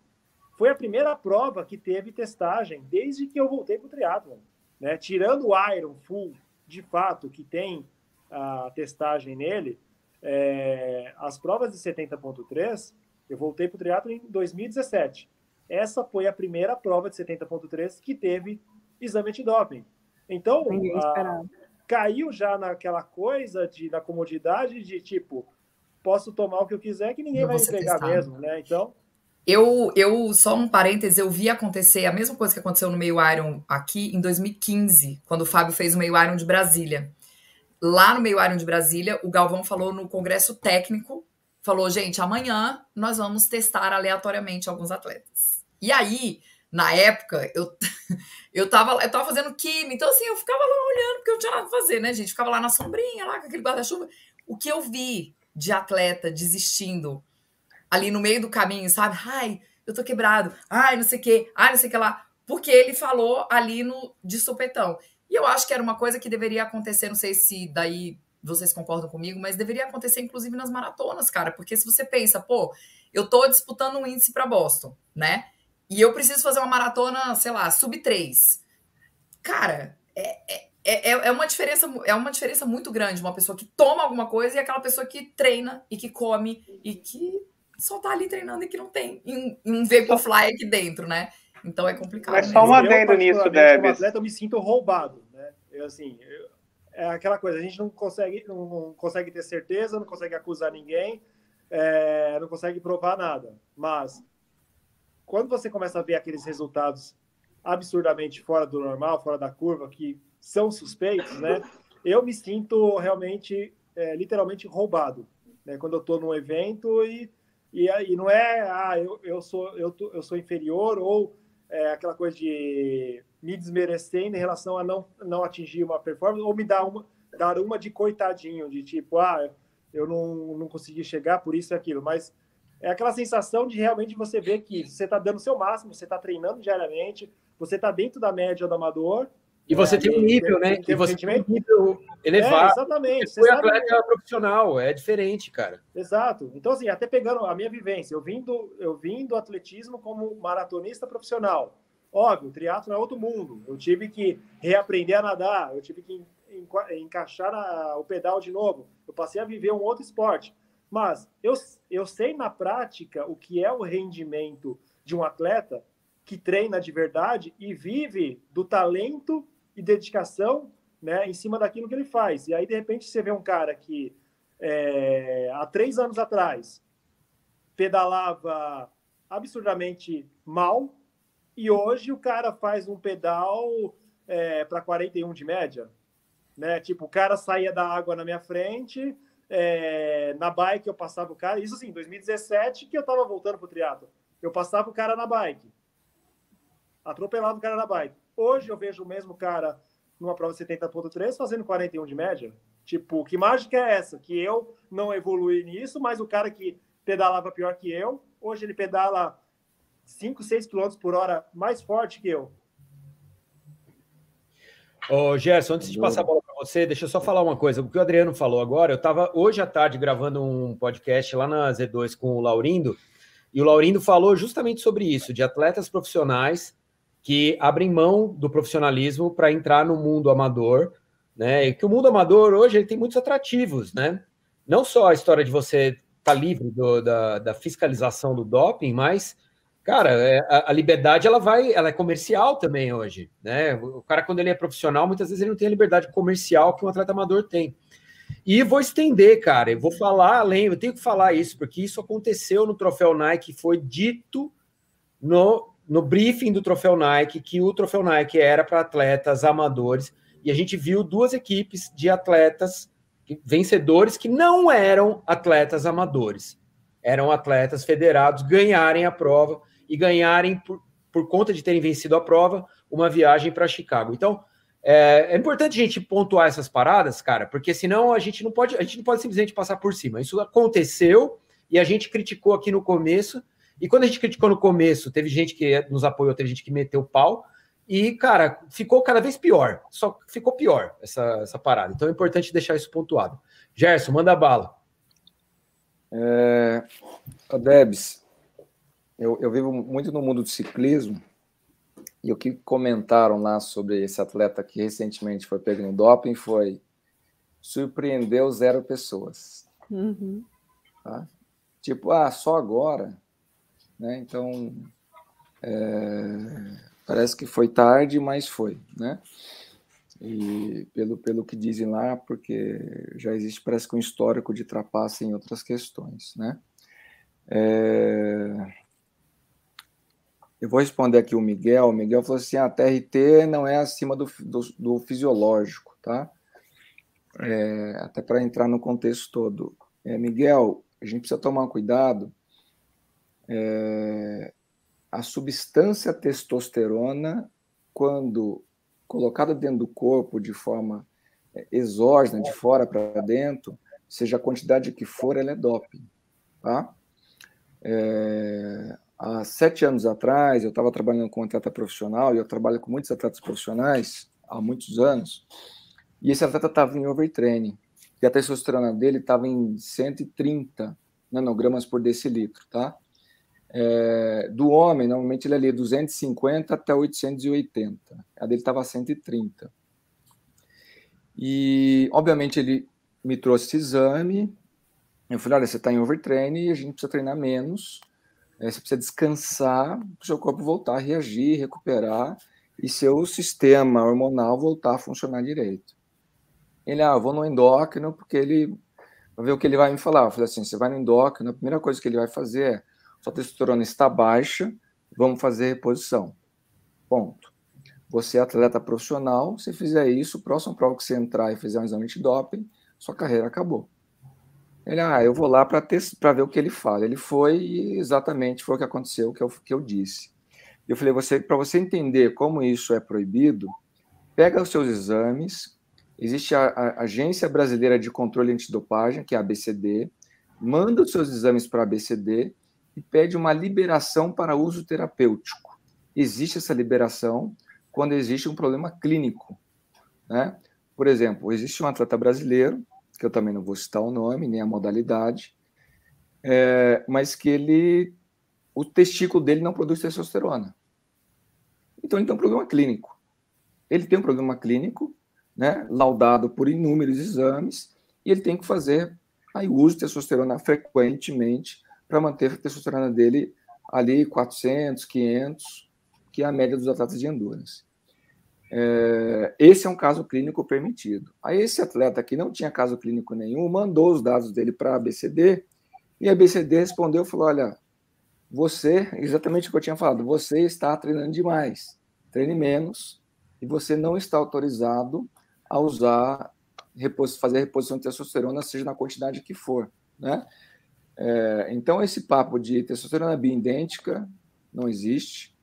foi a primeira prova que teve testagem desde que eu voltei para o triatlon, né? Tirando o Iron Full, de fato, que tem a testagem nele, é, as provas de 70.3 eu voltei para o triatlo em 2017. Essa foi a primeira prova de 70.3 que teve exame de doping. Então, a, caiu já naquela coisa de na comodidade de tipo, posso tomar o que eu quiser que ninguém vai me pegar mesmo, né? Então, eu, eu, só um parêntese, eu vi acontecer a mesma coisa que aconteceu no meio Iron aqui em 2015, quando o Fábio fez o meio Iron de Brasília. Lá no meio Iron de Brasília, o Galvão falou no congresso técnico falou, gente, amanhã nós vamos testar aleatoriamente alguns atletas. E aí, na época, eu, eu, tava, eu tava fazendo química, então assim, eu ficava lá olhando, porque eu não tinha nada pra fazer, né, gente? Ficava lá na sombrinha, lá com aquele guarda-chuva. O que eu vi de atleta desistindo ali no meio do caminho, sabe? Ai, eu tô quebrado. Ai, não sei o quê. Ai, não sei o que lá. Porque ele falou ali no de sopetão. E eu acho que era uma coisa que deveria acontecer, não sei se daí vocês concordam comigo, mas deveria acontecer inclusive nas maratonas, cara, porque se você pensa, pô, eu tô disputando um índice para Boston, né? E eu preciso fazer uma maratona, sei lá, sub 3. cara, é, é, é, é, uma diferença, é uma diferença muito grande uma pessoa que toma alguma coisa e aquela pessoa que treina e que come e que só tá ali treinando e que não tem um, um Fly aqui dentro, né? Então é complicado. Mas só um adendo nisso, Debs. Como atleta, eu me sinto roubado, né? Eu, assim, eu, é aquela coisa, a gente não consegue, não consegue ter certeza, não consegue acusar ninguém, é, não consegue provar nada. Mas quando você começa a ver aqueles resultados absurdamente fora do normal, fora da curva, que são suspeitos, né? Eu me sinto realmente, é, literalmente roubado, né? Quando eu estou num evento e, e, e, não é, ah, eu, eu, sou, eu, eu sou inferior ou é, aquela coisa de me desmerecendo em relação a não, não atingir uma performance ou me dar uma, dar uma de coitadinho, de tipo, ah, eu não, não consegui chegar por isso e aquilo, mas é aquela sensação de realmente você ver que você está dando o seu máximo, você está treinando diariamente, você está dentro da média do amador. E você é, tem um nível, né? e você tem um nível elevado. É, exatamente. Você foi atleta profissional, é diferente, cara. Exato. Então, assim, até pegando a minha vivência, eu vim do, eu vim do atletismo como maratonista profissional. Óbvio, o triatlo é outro mundo. Eu tive que reaprender a nadar, eu tive que encaixar a, o pedal de novo. Eu passei a viver um outro esporte. Mas eu, eu sei na prática o que é o rendimento de um atleta que treina de verdade e vive do talento e dedicação né, em cima daquilo que ele faz. E aí, de repente, você vê um cara que é, há três anos atrás pedalava absurdamente mal e hoje o cara faz um pedal é, para 41 de média. Né? Tipo, o cara saía da água na minha frente, é, na bike eu passava o cara, isso assim, 2017 que eu tava voltando pro triatlo, eu passava o cara na bike, atropelava o cara na bike. Hoje eu vejo o mesmo cara numa prova 70.3 fazendo 41 de média. Tipo, que mágica é essa? Que eu não evolui nisso, mas o cara que pedalava pior que eu, hoje ele pedala 5, 6 km por hora mais forte que eu. Ô, Gerson, antes de passar a bola para você, deixa eu só falar uma coisa. O que o Adriano falou agora, eu estava hoje à tarde gravando um podcast lá na Z2 com o Laurindo, e o Laurindo falou justamente sobre isso, de atletas profissionais que abrem mão do profissionalismo para entrar no mundo amador, né? E que o mundo amador hoje ele tem muitos atrativos, né? Não só a história de você estar tá livre do, da, da fiscalização do doping, mas Cara, é, a, a, liberdade ela vai, ela é comercial também hoje, né? O cara quando ele é profissional, muitas vezes ele não tem a liberdade comercial que um atleta amador tem. E vou estender, cara, eu vou falar além, eu tenho que falar isso porque isso aconteceu no troféu Nike, foi dito no, no briefing do troféu Nike que o troféu Nike era para atletas amadores e a gente viu duas equipes de atletas vencedores que não eram atletas amadores, eram atletas federados ganharem a prova e ganharem, por, por conta de terem vencido a prova, uma viagem para Chicago. Então, é, é, importante a gente pontuar essas paradas, cara, porque senão a gente não pode, a gente não pode simplesmente passar por cima. Isso aconteceu e a gente criticou aqui no começo. E quando a gente criticou no começo, teve gente que nos apoiou, teve gente que meteu o pau. E, cara, ficou cada vez pior. Só ficou pior essa, essa parada. Então é importante deixar isso pontuado. Gerson, manda bala. É, Debs, eu, eu vivo muito no mundo do ciclismo e o que comentaram lá sobre esse atleta que recentemente foi pego no doping foi surpreendeu zero pessoas. Uhum. Tá? Tipo, ah, só agora. Né? Então, é, parece que foi tarde, mas foi. Né? E pelo, pelo que dizem lá, porque já existe, parece que um histórico de trapaça em outras questões. Né? É, eu vou responder aqui o Miguel. O Miguel falou assim: a TRT não é acima do, do, do fisiológico, tá? É, até para entrar no contexto todo. É, Miguel, a gente precisa tomar cuidado. É, a substância testosterona, quando colocada dentro do corpo de forma é, exógena, de fora para dentro, seja a quantidade que for, ela é doping, tá? É, há sete anos atrás, eu estava trabalhando com um atleta profissional, e eu trabalho com muitos atletas profissionais há muitos anos, e esse atleta estava em overtraining, e a testosterona dele estava em 130 nanogramas por decilitro, tá? É, do homem, normalmente ele é ali 250 até 880. A dele estava 130. E, obviamente, ele me trouxe esse exame. Eu falei: olha, você está em overtraining e a gente precisa treinar menos. É, você precisa descansar para o seu corpo voltar a reagir, recuperar e seu sistema hormonal voltar a funcionar direito. Ele, ah, vou no endócrino porque ele vai ver o que ele vai me falar. Eu falei assim: você vai no endócrino, a primeira coisa que ele vai fazer é sua testosterona está baixa, vamos fazer reposição. Ponto. Você é atleta profissional, se fizer isso, próximo prova que você entrar e fizer um exame de doping, sua carreira acabou. Ele, ah, eu vou lá para ver o que ele fala. Ele foi e exatamente foi o que aconteceu, que eu, que eu disse. Eu falei, você, para você entender como isso é proibido, pega os seus exames. Existe a, a Agência Brasileira de Controle Antidopagem, que é a ABCD, manda os seus exames para a ABCD e pede uma liberação para uso terapêutico. Existe essa liberação quando existe um problema clínico. Né? Por exemplo, existe um atleta brasileiro, que eu também não vou citar o nome nem a modalidade, é, mas que ele, o testículo dele não produz testosterona. Então ele tem um problema clínico. Ele tem um problema clínico, né, laudado por inúmeros exames, e ele tem que fazer aí, o uso de testosterona frequentemente para manter a testosterona dele ali 400, 500, que é a média dos atletas de endurance. É, esse é um caso clínico permitido. Aí esse atleta que não tinha caso clínico nenhum mandou os dados dele para a ABCD e a ABCD respondeu falou: olha, você, exatamente o que eu tinha falado, você está treinando demais, treine menos e você não está autorizado a usar, fazer reposição de testosterona, seja na quantidade que for, né? É, então, esse papo de testosterona biidêntica não existe.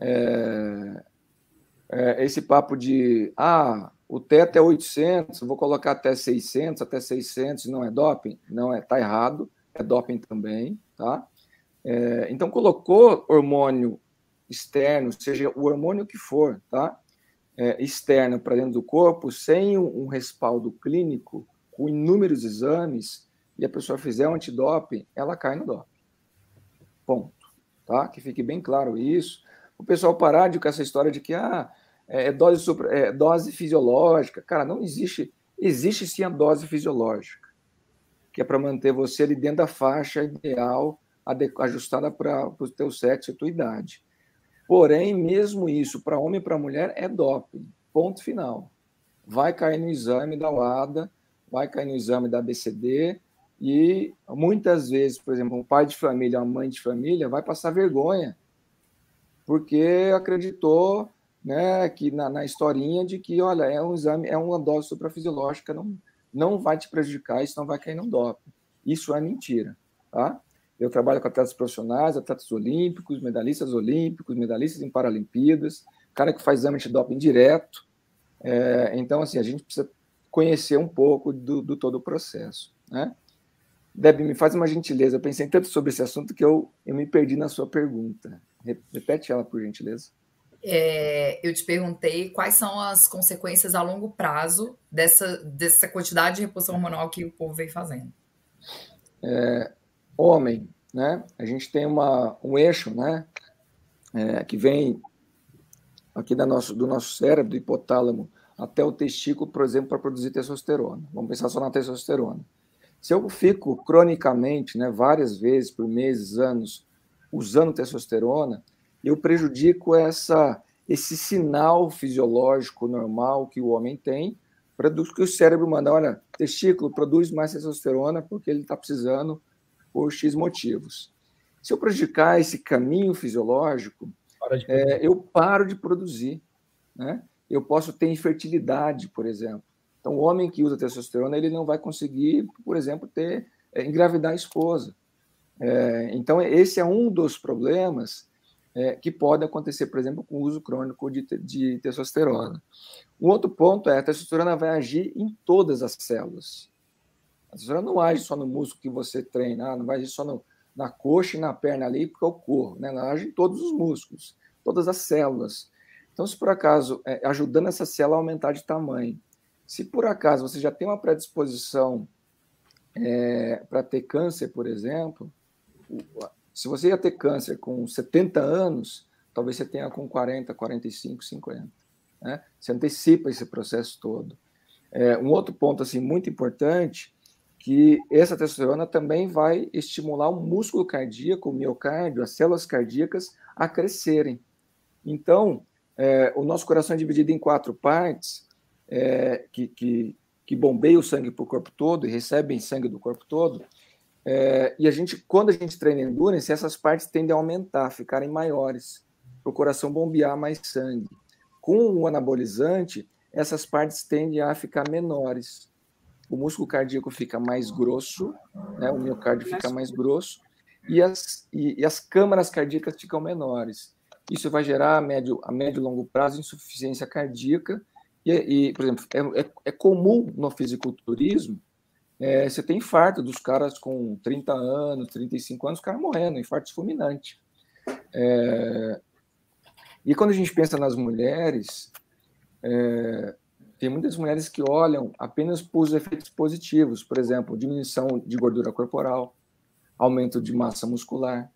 É, é, esse papo de, ah, o teto é 800, vou colocar até 600, até 600, não é doping? Não, é, tá errado, é doping também, tá? É, então, colocou hormônio externo, seja o hormônio que for, tá? É, externo para dentro do corpo, sem um, um respaldo clínico, com inúmeros exames, e a pessoa fizer um antidoping, ela cai no doping. Ponto. Tá? Que fique bem claro isso. O pessoal parar de com essa história de que ah, é, é dose, super, é dose fisiológica. Cara, não existe. Existe sim a dose fisiológica, que é para manter você ali dentro da faixa ideal, ajustada para o teu sexo e tua idade. Porém, mesmo isso, para homem e para mulher, é doping. Ponto final. Vai cair no exame da UADA, vai cair no exame da BCD, e muitas vezes, por exemplo, um pai de família, uma mãe de família vai passar vergonha, porque acreditou né, que na, na historinha de que, olha, é um exame, é uma dose suprafisiológica, não, não vai te prejudicar, isso não vai cair no doping. Isso é mentira, tá? Eu trabalho com atletas profissionais, atletas olímpicos, medalhistas olímpicos, medalhistas em Paralimpíadas, cara que faz exame de doping direto. É, então, assim, a gente precisa conhecer um pouco do, do todo o processo, né? Deb, me faz uma gentileza. Eu pensei tanto sobre esse assunto que eu, eu me perdi na sua pergunta. Repete ela, por gentileza. É, eu te perguntei quais são as consequências a longo prazo dessa, dessa quantidade de reposição hormonal que o povo vem fazendo. É, homem, né? A gente tem uma, um eixo, né? É, que vem aqui da nosso, do nosso cérebro, do hipotálamo, até o testículo, por exemplo, para produzir testosterona. Vamos pensar só na testosterona. Se eu fico cronicamente, né, várias vezes por meses, anos, usando testosterona, eu prejudico essa, esse sinal fisiológico normal que o homem tem, produz que o cérebro manda, olha, testículo produz mais testosterona porque ele está precisando por X motivos. Se eu prejudicar esse caminho fisiológico, é, eu paro de produzir. Né? Eu posso ter infertilidade, por exemplo. Então, o homem que usa testosterona, ele não vai conseguir, por exemplo, ter é, engravidar a esposa. É, então, esse é um dos problemas é, que pode acontecer, por exemplo, com o uso crônico de, de testosterona. Um outro ponto é a testosterona vai agir em todas as células. A testosterona não age só no músculo que você treina, não vai agir só no, na coxa e na perna ali, porque eu corro, né? ela age em todos os músculos, todas as células. Então, se por acaso, é, ajudando essa célula a aumentar de tamanho, se por acaso você já tem uma predisposição é, para ter câncer, por exemplo, Se você ia ter câncer com 70 anos, talvez você tenha com 40, 45, 50. Né? Você antecipa esse processo todo. É, um outro ponto assim muito importante que essa testosterona também vai estimular o músculo cardíaco, o miocárdio, as células cardíacas a crescerem. Então, é, o nosso coração é dividido em quatro partes é, que, que, que bombeiam o sangue para o corpo todo e recebem sangue do corpo todo. É, e a gente, quando a gente treina endurance, essas partes tendem a aumentar, ficarem maiores, para o coração bombear mais sangue. Com o anabolizante, essas partes tendem a ficar menores. O músculo cardíaco fica mais grosso, né? o miocárdio fica mais grosso, e as, e, e as câmaras cardíacas ficam menores. Isso vai gerar a médio, a médio e longo prazo insuficiência cardíaca. E, e por exemplo, é, é, é comum no fisiculturismo é, você tem infarto dos caras com 30 anos, 35 anos, o cara morrendo, infarto fulminante. É, e quando a gente pensa nas mulheres, é, tem muitas mulheres que olham apenas por os efeitos positivos, por exemplo, diminuição de gordura corporal, aumento de massa muscular,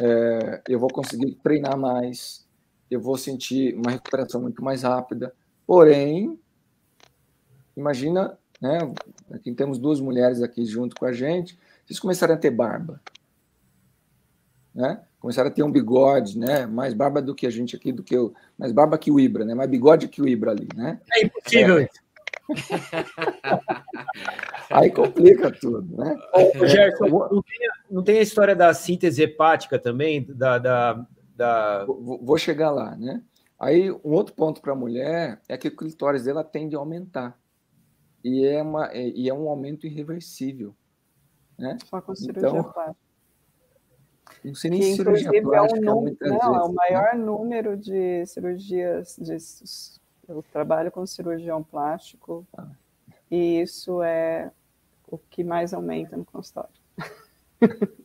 é, eu vou conseguir treinar mais, eu vou sentir uma recuperação muito mais rápida. Porém, imagina, né, aqui temos duas mulheres aqui junto com a gente, vocês começarem a ter barba, né? Começaram a ter um bigode, né? Mais barba do que a gente aqui, do que eu, mais barba que o Ibra, né? Mais bigode que o Ibra ali, né? É impossível é. Aí complica tudo, né? Ô, Gerson, não tem, não tem, a história da síntese hepática também? Da, da, da... Vou chegar lá, né? Aí, um outro ponto para a mulher é que o clitóris dela tende a aumentar. E é, uma, e é um aumento irreversível. Né? Só com cirurgia então, plástica. Não sei nem que, cirurgia é plástica. É, um número, não, vezes, é o né? maior né? número de cirurgias. De, eu trabalho com cirurgião plástico ah. e isso é o que mais aumenta no consultório.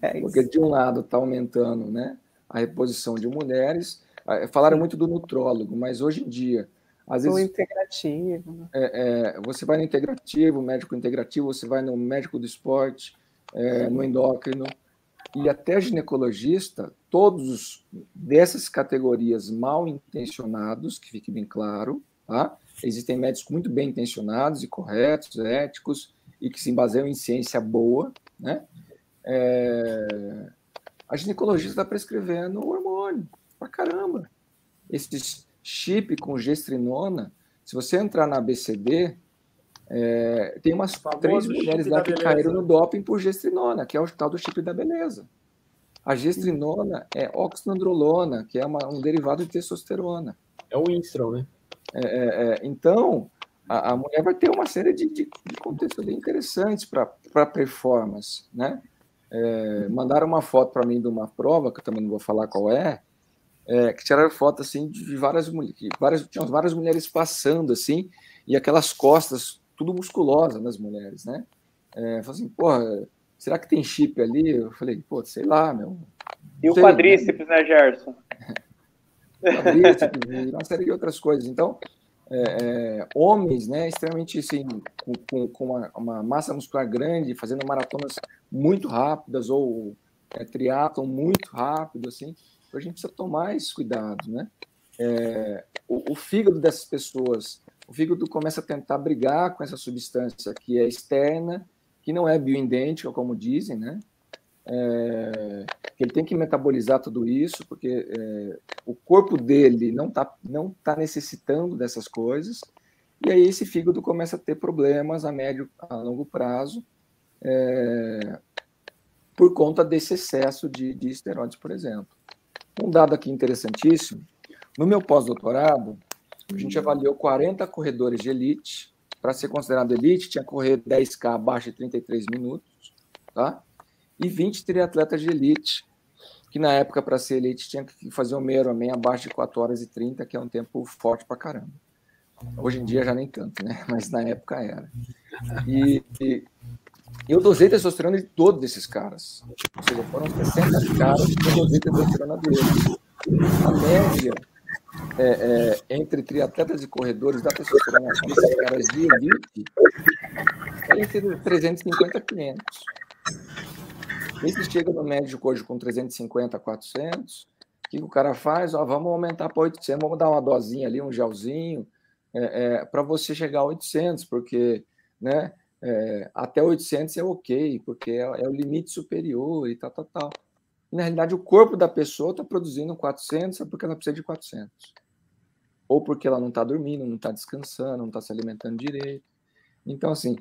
é Porque de um lado está aumentando né, a reposição de mulheres. Ah, falaram muito do nutrólogo, mas hoje em dia às vezes, o integrativo. Né? É, é, você vai no integrativo, médico integrativo, você vai no médico do esporte, é, no endócrino, e até ginecologista, todos dessas categorias mal intencionados, que fique bem claro, tá? Existem médicos muito bem intencionados e corretos, éticos, e que se baseiam em ciência boa, né? É... A ginecologista está prescrevendo hormônio pra caramba. Esse chip com gestrinona, se você entrar na ABCD, é, tem umas três mulheres lá que caíram no doping por gestrinona, que é o tal do chip da beleza. A gestrinona é oxandrolona, que é uma, um derivado de testosterona. É o Winstron, né? É, é, é, então, a, a, mulher vai ter uma série de, de, de contextos interessantes para performance, né? É, mandaram uma foto para mim de uma prova, que eu também não vou falar qual é, é, que tiraram foto assim de várias mulheres, várias, tinham várias mulheres passando assim, e aquelas costas tudo musculosa nas mulheres, né? É, assim, porra, será que tem chip ali? Eu falei, pô, sei lá, meu. E o quadríceps, né, né Gerson? quadríceps, uma série de outras coisas. Então, é, é, homens, né, extremamente assim, com, com, com uma, uma, massa muscular grande, fazendo maratonas muito rápidas ou é, triatlon muito rápido, assim, a gente precisa tomar esses cuidados, né? É, o, o, fígado dessas pessoas o fígado começa a tentar brigar com essa substância que é externa, que não é bioidêntica, como dizem, né? É, ele tem que metabolizar tudo isso, porque é, o corpo dele não está não tá necessitando dessas coisas, e aí esse fígado começa a ter problemas a médio, a longo prazo, é, por conta desse excesso de, de esteroides, por exemplo. Um dado aqui interessantíssimo, no meu pós-doutorado, a gente avaliou 40 corredores de elite. Para ser considerado elite, tinha que correr 10K abaixo de 33 minutos, tá? E 20 triatletas de elite, que na época, para ser elite, tinha que fazer um meio Ironman abaixo de 4 horas e 30, que é um tempo forte para caramba. Hoje em dia já nem tanto, né? Mas na época era. E, e eu dosei testosterona de todos esses caras. Ou seja, foram 60 caras que eu dosei testosterona deles. A média é, é, entre triatletas e corredores da testosterona desses caras de elite é entre 350 e 500. Esse chega no médico hoje com 350, 400, o que o cara faz? Ó, vamos aumentar para 800, vamos dar uma dosinha ali, um gelzinho, é, é, para você chegar a 800, porque né, é, até 800 é ok, porque é, é, o limite superior e tal, tal, tal. E, na realidade, o corpo da pessoa está produzindo 400 é porque ela precisa de 400. Ou porque ela não está dormindo, não está descansando, não está se alimentando direito. Então, assim,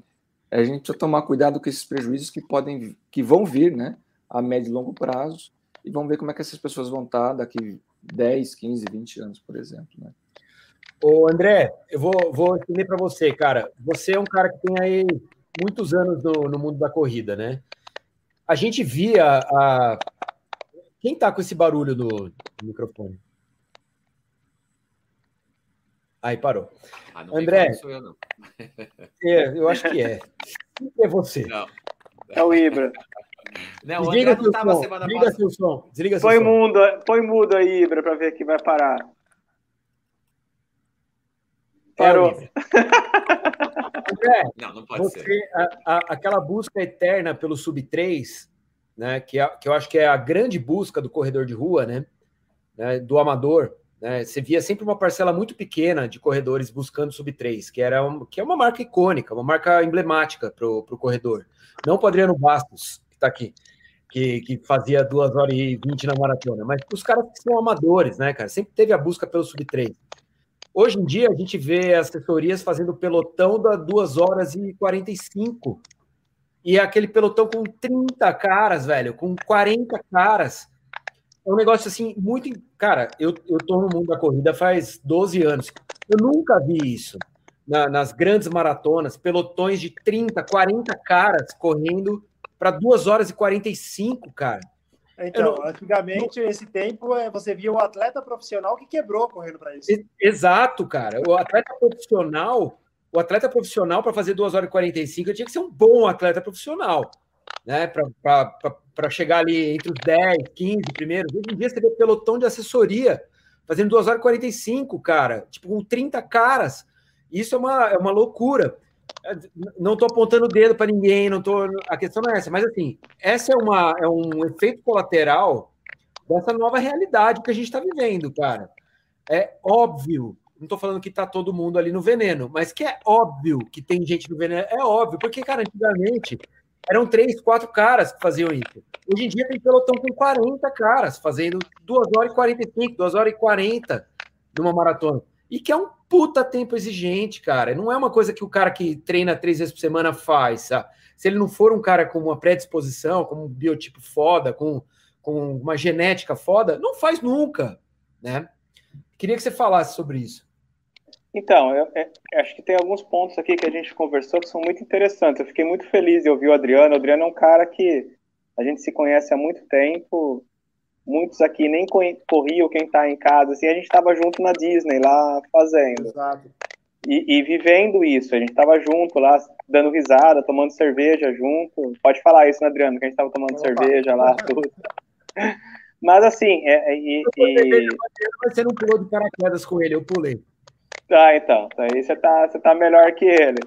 a gente precisa tomar cuidado com esses prejuízos que podem, que vão vir, né, a médio e longo prazo, e vamos ver como é que essas pessoas vão estar daqui 10, 15, 20 anos, por exemplo, né? Ô, André, eu vou, vou entender para você, cara. Você é um cara que tem aí muitos anos no, no mundo da corrida, né? A gente via a. Quem tá com esse barulho no, no microfone? Aí parou. Ah, André. Sou eu, não. É, eu acho que é. Quem é você? Não. É o Ibra. Não, Desliga o não som. Desliga seu som. Desliga põe seu mundo, som. Põe mudo aí, Ibra, para ver que vai parar. Parou. André, não, não pode você, ser. A, a, aquela busca eterna pelo sub 3, né, que, é, que eu acho que é a grande busca do corredor de rua, né, né do amador, né, você via sempre uma parcela muito pequena de corredores buscando sub 3, que, era um, que é uma marca icônica, uma marca emblemática para o corredor. Não para Adriano Bastos, que está aqui, que, que fazia 2 horas e 20 na maratona, mas os caras que são amadores, né, cara? Sempre teve a busca pelo sub 3. Hoje em dia, a gente vê assessorias fazendo pelotão da 2 horas e 45. E é aquele pelotão com 30 caras, velho, com 40 caras. É um negócio assim, muito. Cara, eu, eu tô no mundo da corrida faz 12 anos. Eu nunca vi isso. Na, nas grandes maratonas, pelotões de 30, 40 caras correndo para 2 horas e 45, cara. Então, não, antigamente, não... esse tempo, é, você via o atleta profissional que quebrou correndo para isso. Exato, cara. O atleta profissional, o atleta profissional, para fazer 2 horas e 45, tinha que ser um bom atleta profissional, né? Para chegar ali entre os 10, 15 primeiros. Hoje em dia, você vê pelotão de assessoria fazendo 2 horas e 45, cara, tipo, com 30 caras. Isso é uma, é uma loucura. Não estou apontando o dedo para ninguém, não tô. A questão não é essa, mas assim, essa é, uma, é um efeito colateral dessa nova realidade que a gente está vivendo, cara. É óbvio, não estou falando que está todo mundo ali no veneno, mas que é óbvio que tem gente no veneno, é óbvio, porque, cara, antigamente eram três, quatro caras que faziam isso. Hoje em dia tem pelotão com 40 caras fazendo 2 horas e 45, 2 horas e 40 numa maratona. E que é um puta tempo exigente, cara. Não é uma coisa que o cara que treina três vezes por semana faz, sabe? Se ele não for um cara com uma predisposição, com um biotipo foda, com, com uma genética foda, não faz nunca, né? Queria que você falasse sobre isso. Então, eu, eu, acho que tem alguns pontos aqui que a gente conversou que são muito interessantes. Eu fiquei muito feliz de ouvir o Adriano. O Adriano é um cara que a gente se conhece há muito tempo, muitos aqui nem corriam quem está em casa, assim, a gente estava junto na Disney lá fazendo. Exato. E, e vivendo isso, a gente estava junto lá, dando risada, tomando cerveja junto. Pode falar isso, né, Adriano? Que a gente estava tomando Opa. cerveja lá, tudo. Mas assim, é, é, e, e... Você não pulou de paraquedas com ele, eu pulei. Tá, então. Aí você tá, você tá melhor que ele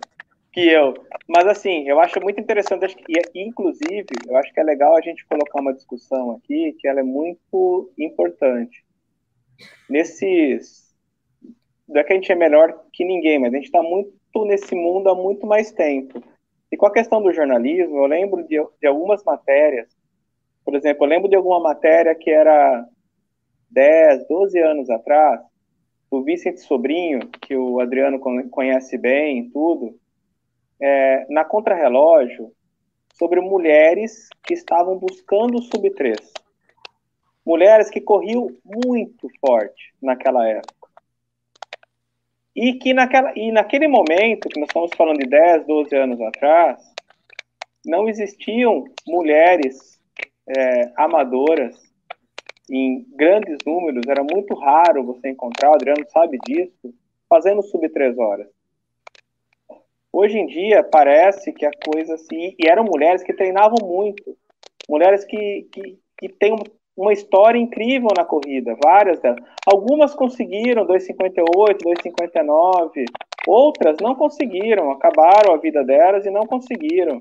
que eu. Mas assim, eu acho muito interessante, acho que, inclusive, eu acho que é legal a gente colocar uma discussão aqui que ela é muito importante. Nesses. Não é que a gente é melhor que ninguém, mas a gente está muito nesse mundo há muito mais tempo. E com a questão do jornalismo, eu lembro de, de algumas matérias. Por exemplo, eu lembro de alguma matéria que era 10, 12 anos atrás, do Vicente Sobrinho, que o Adriano conhece bem, tudo, é, na contrarrelógio sobre mulheres que estavam buscando o sub-3. Mulheres que corriam muito forte naquela época. E que naquela, e naquele momento, que nós estamos falando de 10, 12 anos atrás, não existiam mulheres é, amadoras em grandes números, era muito raro você encontrar, o Adriano sabe disso, fazendo sub 3 horas. Hoje em dia, parece que a coisa assim. E eram mulheres que treinavam muito. Mulheres que, que, que têm uma história incrível na corrida, várias delas. Algumas conseguiram 2,58, 2,59. Outras não conseguiram, acabaram a vida delas e não conseguiram.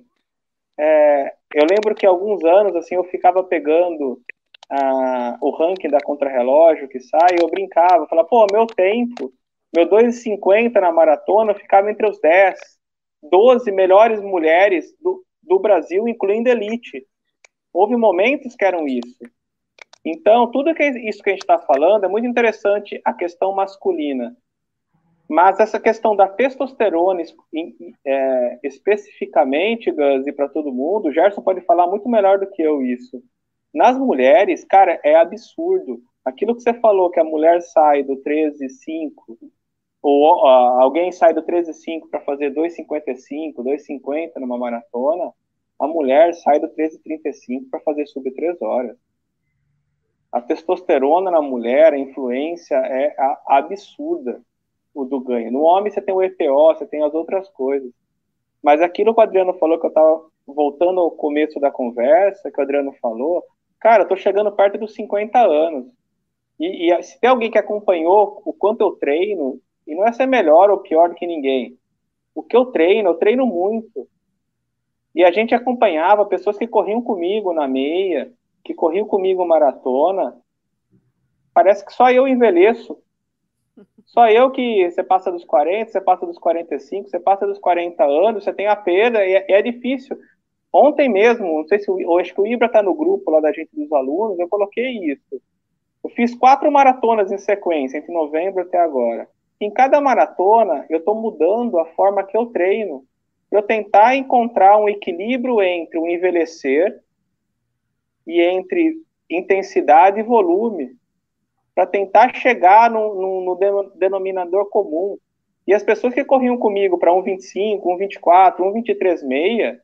é, eu lembro que alguns anos assim eu ficava pegando a, o ranking da contrarrelógio que sai, eu brincava, falava, pô, meu tempo, meu 2,50 na maratona ficava entre os 10, 12 melhores mulheres do, do Brasil, incluindo elite. Houve momentos que eram isso. Então, tudo que é isso que a gente está falando é muito interessante a questão masculina. Mas essa questão da testosterona, é, especificamente, Gus, e para todo mundo, o Gerson pode falar muito melhor do que eu isso. Nas mulheres, cara, é absurdo. Aquilo que você falou, que a mulher sai do 13,5, ou alguém sai do 13,5 para fazer 2,55, 2,50 numa maratona, a mulher sai do 13,35 para fazer sub 3 horas. A testosterona na mulher, a influência é absurda o do ganho. No homem você tem o EPO, você tem as outras coisas. Mas aquilo que o Adriano falou, que eu estava voltando ao começo da conversa, que o Adriano falou, cara, eu tô chegando perto dos 50 anos. E, e, se tem alguém que acompanhou o quanto eu treino, e não é ser melhor ou pior do que ninguém. O que eu treino, eu treino muito. E a gente acompanhava pessoas que corriam comigo na meia, que corriam comigo maratona. Parece que só eu envelheço. Só eu que você passa dos 40, você passa dos 45, você passa dos 40 anos, você tem a perda, e é, é difícil. Ontem mesmo, não sei se eu acho que o Ibra está no grupo lá da gente dos alunos, eu coloquei isso. Eu fiz quatro maratonas em sequência, entre novembro até agora. Em cada maratona, eu estou mudando a forma que eu treino, para eu tentar encontrar um equilíbrio entre o envelhecer e entre intensidade e volume, para tentar chegar no, no, no, denominador comum. E as pessoas que corriam comigo para 1,25, 1,24, 1,23,6,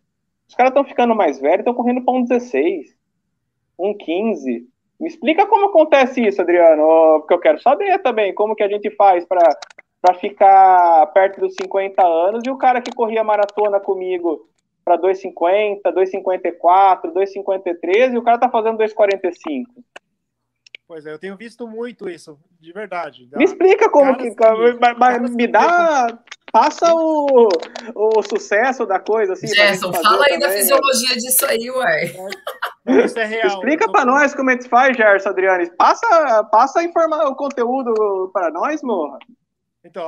os caras estão ficando mais velhos, estão correndo para 1,16, 1,15. Me explica como acontece isso, Adriano, porque eu quero saber também como que a gente faz para ficar perto dos 50 anos e o cara que corria maratona comigo para 2,50, 2,54, 2,53 e o cara tá fazendo 2,45. Pois é, eu tenho visto muito isso, de verdade. Me explica como que, que, mas, me dá, passa o, o sucesso da coisa assim. Gerson, fala aí também, da fisiologia né? disso aí, ué. Isso é real. Explica tô... para nós como é que faz, Gerson, Adriane. Passa, passa a informar o conteúdo para nós, morra. Então,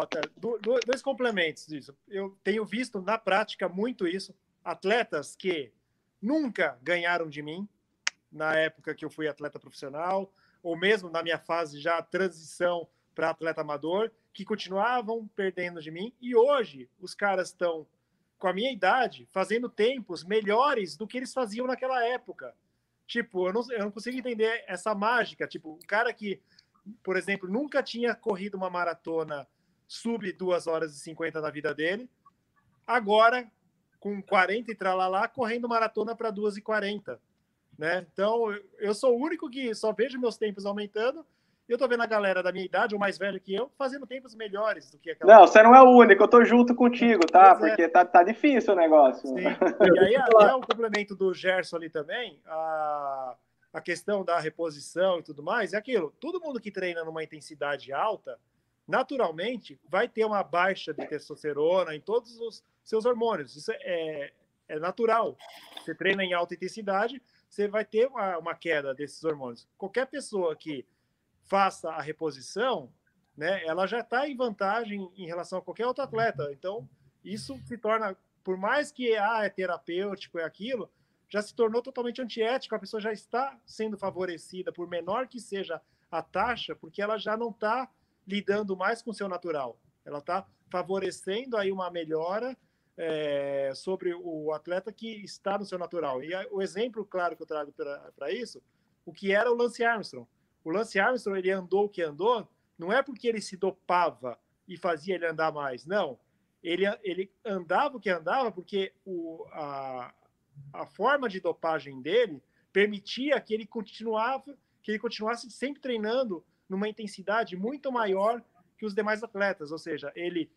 dois complementos disso. Eu tenho visto na prática muito isso. Atletas que nunca ganharam de mim na época que eu fui atleta profissional, ou mesmo na minha fase já transição para atleta amador, que continuavam perdendo de mim, e hoje os caras estão com a minha idade fazendo tempos melhores do que eles faziam naquela época. Tipo, eu não, eu não consigo entender essa mágica. Tipo, um cara que, por exemplo, nunca tinha corrido uma maratona sub 2 horas e 50 na vida dele, agora, com 40 e tralalá, correndo maratona para 2 e 40. Né? Então, eu sou o único que só vejo meus tempos aumentando eu tô vendo a galera da minha idade, ou mais velho que eu, fazendo tempos melhores do que aquela. Não, você não é o único, eu tô junto contigo, tá? Pois é. Porque é. tá, tá difícil o negócio. Sim. E aí, até o complemento do Gerson ali também, a, a questão da reposição e tudo mais, é aquilo. Todo mundo que treina numa intensidade alta, naturalmente, vai ter uma baixa de testosterona em todos os seus hormônios. Isso é, é natural. Você treina em alta intensidade, você vai ter uma, uma queda desses hormônios. Qualquer pessoa que faça a reposição, né, ela já está em vantagem em relação a qualquer outro atleta. Então, isso se torna, por mais que ah, é terapêutico, é aquilo, já se tornou totalmente antiético. A pessoa já está sendo favorecida, por menor que seja a taxa, porque ela já não está lidando mais com o seu natural. Ela está favorecendo aí uma melhora é, sobre o atleta que está no seu natural. E o exemplo claro que eu trago para isso, o que era o Lance Armstrong. O Lance Armstrong, ele andou o que andou, não é porque ele se dopava e fazia ele andar mais, não. Ele, ele andava o que andava porque o, a, a forma de dopagem dele permitia que ele continuava, que ele continuasse sempre treinando numa intensidade muito maior que os demais atletas, ou seja, ele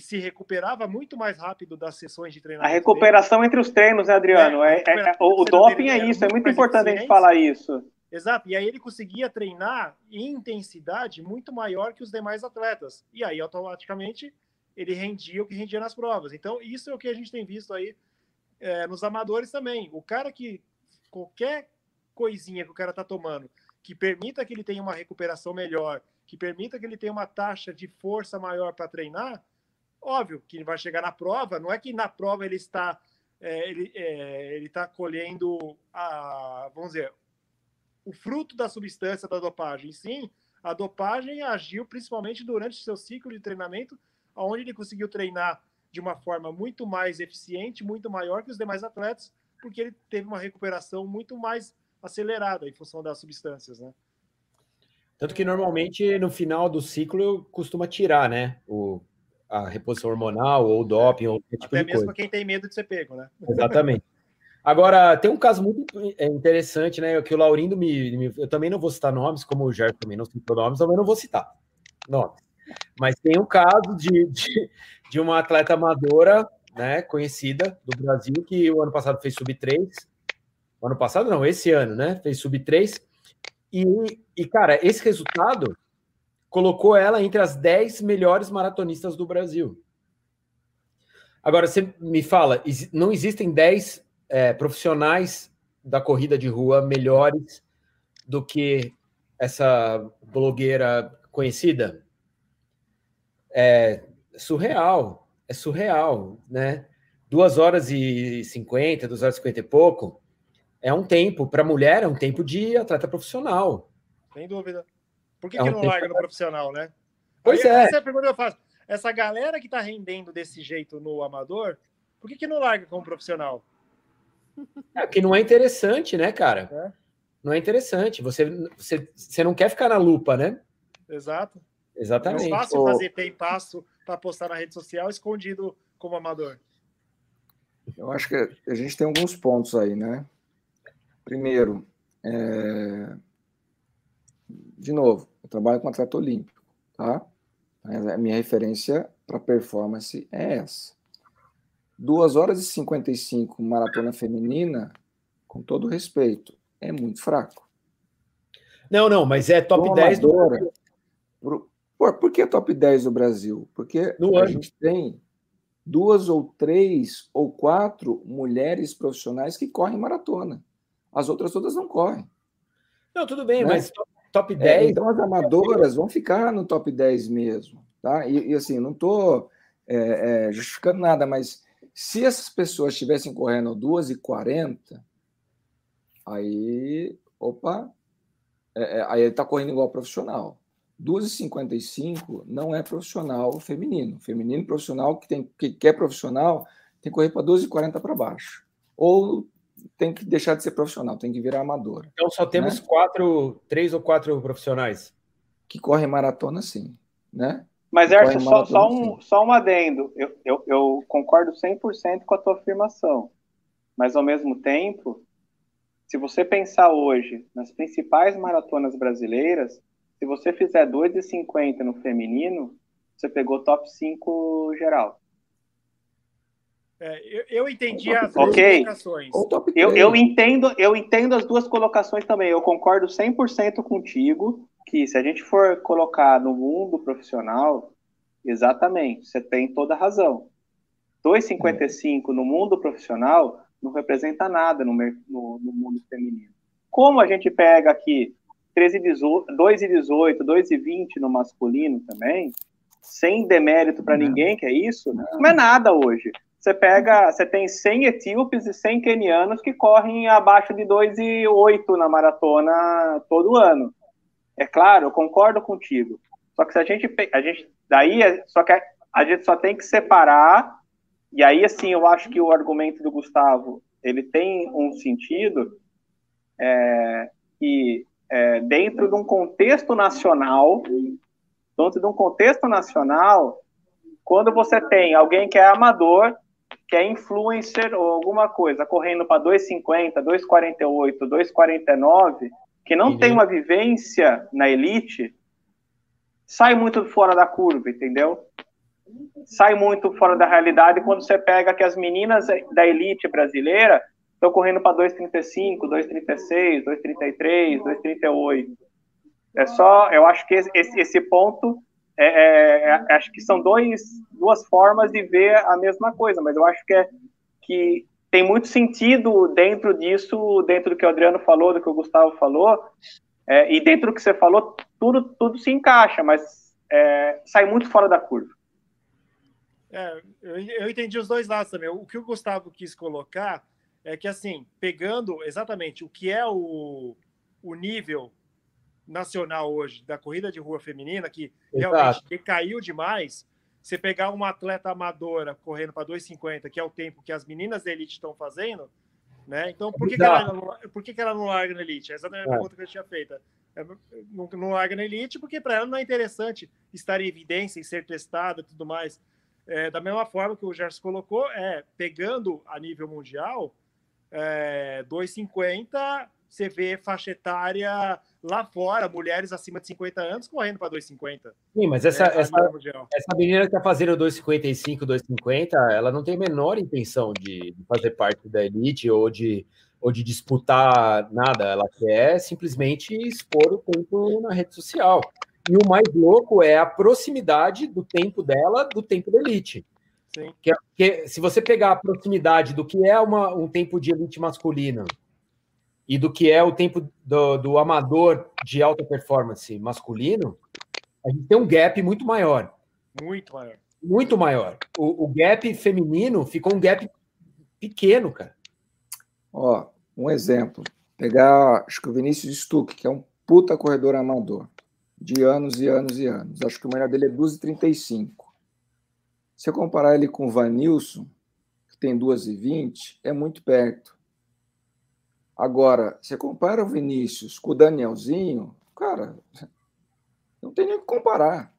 se recuperava muito mais rápido das sessões de treinamento. A recuperação dele. entre os treinos, né, Adriano? É, é, é o, o doping é isso, é muito importante a gente falar isso. Exato, e aí ele conseguia treinar em intensidade muito maior que os demais atletas. E aí, automaticamente, ele rendia o que rendia nas provas. Então, isso é o que a gente tem visto aí é, nos amadores também. O cara que qualquer coisinha que o cara tá tomando que permita que ele tenha uma recuperação melhor, que permita que ele tenha uma taxa de força maior para treinar, óbvio que ele vai chegar na prova. Não é que na prova ele está é, ele é, está colhendo a vamos dizer o fruto da substância da dopagem. Sim, a dopagem agiu principalmente durante o seu ciclo de treinamento, onde ele conseguiu treinar de uma forma muito mais eficiente, muito maior que os demais atletas, porque ele teve uma recuperação muito mais acelerada em função das substâncias, né? Tanto que normalmente no final do ciclo costuma tirar, né? O, a reposição hormonal ou doping ou tipo Até mesmo coisa. quem tem medo de ser pego, né? Exatamente. Agora, tem um caso muito é, interessante, né? Que o Laurindo me, me, Eu também não vou citar nomes, como o Gerson também não citou nomes, também não vou citar nomes. Mas tem um caso de, de, de uma atleta amadora, né, conhecida do Brasil, que o ano passado fez sub-3. O ano passado, não, esse ano, né? Fez sub-3. E, e, cara, esse resultado colocou ela entre as 10 melhores maratonistas do Brasil. Agora, você me fala, não existem 10 é, profissionais da corrida de rua melhores do que essa blogueira conhecida? É surreal, é surreal, né? Duas horas e cinquenta, duas horas e cinquenta e pouco, é um tempo, para mulher é um tempo de atleta profissional. Sem dúvida. Por que, é que um não larga no profissional, né? Pois Aí, é. Essa é a pergunta que eu faço. Essa galera que está rendendo desse jeito no amador, por que, que não larga como profissional? É, porque não é interessante, né, cara? É. Não é interessante. Você, você, você não quer ficar na lupa, né? Exato. Exatamente. É mais fácil fazer tem passo para postar na rede social escondido como amador. Eu acho que a gente tem alguns pontos aí, né? Primeiro, é... de novo, eu trabalho com atleta olímpico, tá? A minha referência para performance é essa. 2 horas e 55 maratona feminina, com todo respeito, é muito fraco. Não, não, mas é top Uma 10 amadora, do Por, por, por que top 10 do Brasil? Porque no a ano. gente tem duas ou três ou quatro mulheres profissionais que correm maratona. As outras todas não correm. Não, tudo bem, né? mas top 10. É, então as amadoras vão ficar no top 10 mesmo. Tá? E, e assim, não estou é, é, justificando nada, mas se essas pessoas estivessem correndo 2h40, aí, opa, é, é, aí ele está correndo igual profissional. 2h55 não é profissional feminino. Feminino profissional que, tem, que quer profissional tem que correr para 12h40 para baixo. Ou tem que deixar de ser profissional, tem que virar amadora. Então só temos né? quatro, três ou quatro profissionais. Que correm maratona, sim. Né? Mas, Erson, só, só, um, só um adendo. Eu, eu, eu concordo 100% com a tua afirmação. Mas, ao mesmo tempo, se você pensar hoje nas principais maratonas brasileiras, se você fizer 2,50 no feminino, você pegou top 5 geral. É, eu, eu, entendi as duas okay. colocações. Eu, eu, entendo, eu entendo as duas colocações também. Eu concordo 100% contigo que se a gente for colocar no mundo profissional, exatamente, você tem toda a razão. 2,55 no mundo profissional não representa nada no, no, no, mundo feminino. Como a gente pega aqui 2,18, 2,20 no masculino também, sem demérito para ninguém, que é isso, não é nada hoje. Você pega, você tem 100 etíopes e 100 quenianos que correm abaixo de 2,8 na maratona todo ano. É claro, eu concordo contigo. Só que se a gente, a gente daí, é, só que a gente só tem que separar. E aí, assim, eu acho que o argumento do Gustavo ele tem um sentido é, que é, dentro de um contexto nacional, dentro de um contexto nacional, quando você tem alguém que é amador, que é influencer ou alguma coisa, correndo para 2,50, 2,48, 2,49, que não tem uma vivência na elite, sai muito fora da curva, entendeu? Sai muito fora da realidade quando você pega que as meninas da elite brasileira estão correndo para 2,35, 2,36, 2,33, 2,38. É só, eu acho que esse, esse ponto, é, é, é, acho que são dois, duas formas de ver a mesma coisa, mas eu acho que, é, que tem muito sentido dentro disso, dentro do que o Adriano falou, do que o Gustavo falou, é, e dentro do que você falou, tudo, tudo se encaixa, mas é, sai muito fora da curva. É, eu, eu entendi os dois lados também. O que o Gustavo quis colocar é que, assim, pegando exatamente o que é o, o nível nacional hoje da corrida de rua feminina, que Exato. realmente decaiu demais, você pegar uma atleta amadora correndo para 2,50, que é o tempo que as meninas da elite estão fazendo, né? Então, por que, que, ela, não, por que, que ela não larga na elite? Essa é a é. pergunta que eu tinha feita. É, não, não larga na elite porque para ela não é interessante estar em evidência e ser testada e tudo mais. É, da mesma forma que o Gerson colocou, é pegando a nível mundial, é, 2,50 você vê faixa etária lá fora, mulheres acima de 50 anos correndo para 2,50. Sim, mas essa, é, essa, essa menina que está fazendo 2,55, 2,50, ela não tem a menor intenção de, de, fazer parte da elite ou de, ou de disputar nada. Ela quer simplesmente expor o tempo na rede social. E o mais louco é a proximidade do tempo dela do tempo da elite. Sim. Que, que, se você pegar a proximidade do que é uma, um tempo de elite masculina e do que é o tempo do, do amador de alta performance masculino, a gente tem um gap muito maior. Muito maior. Muito maior. O, o gap feminino ficou um gap pequeno, cara. Ó, um exemplo. Pegar, acho que o Vinícius Stuck, que é um puta corredor amador, de anos e anos e anos. Acho que o melhor dele é 2,35. Se eu comparar ele com o Vanilson, que tem 2,20, é muito perto. Agora, você compara o Vinícius com o Danielzinho, cara, não tem nem o que comparar.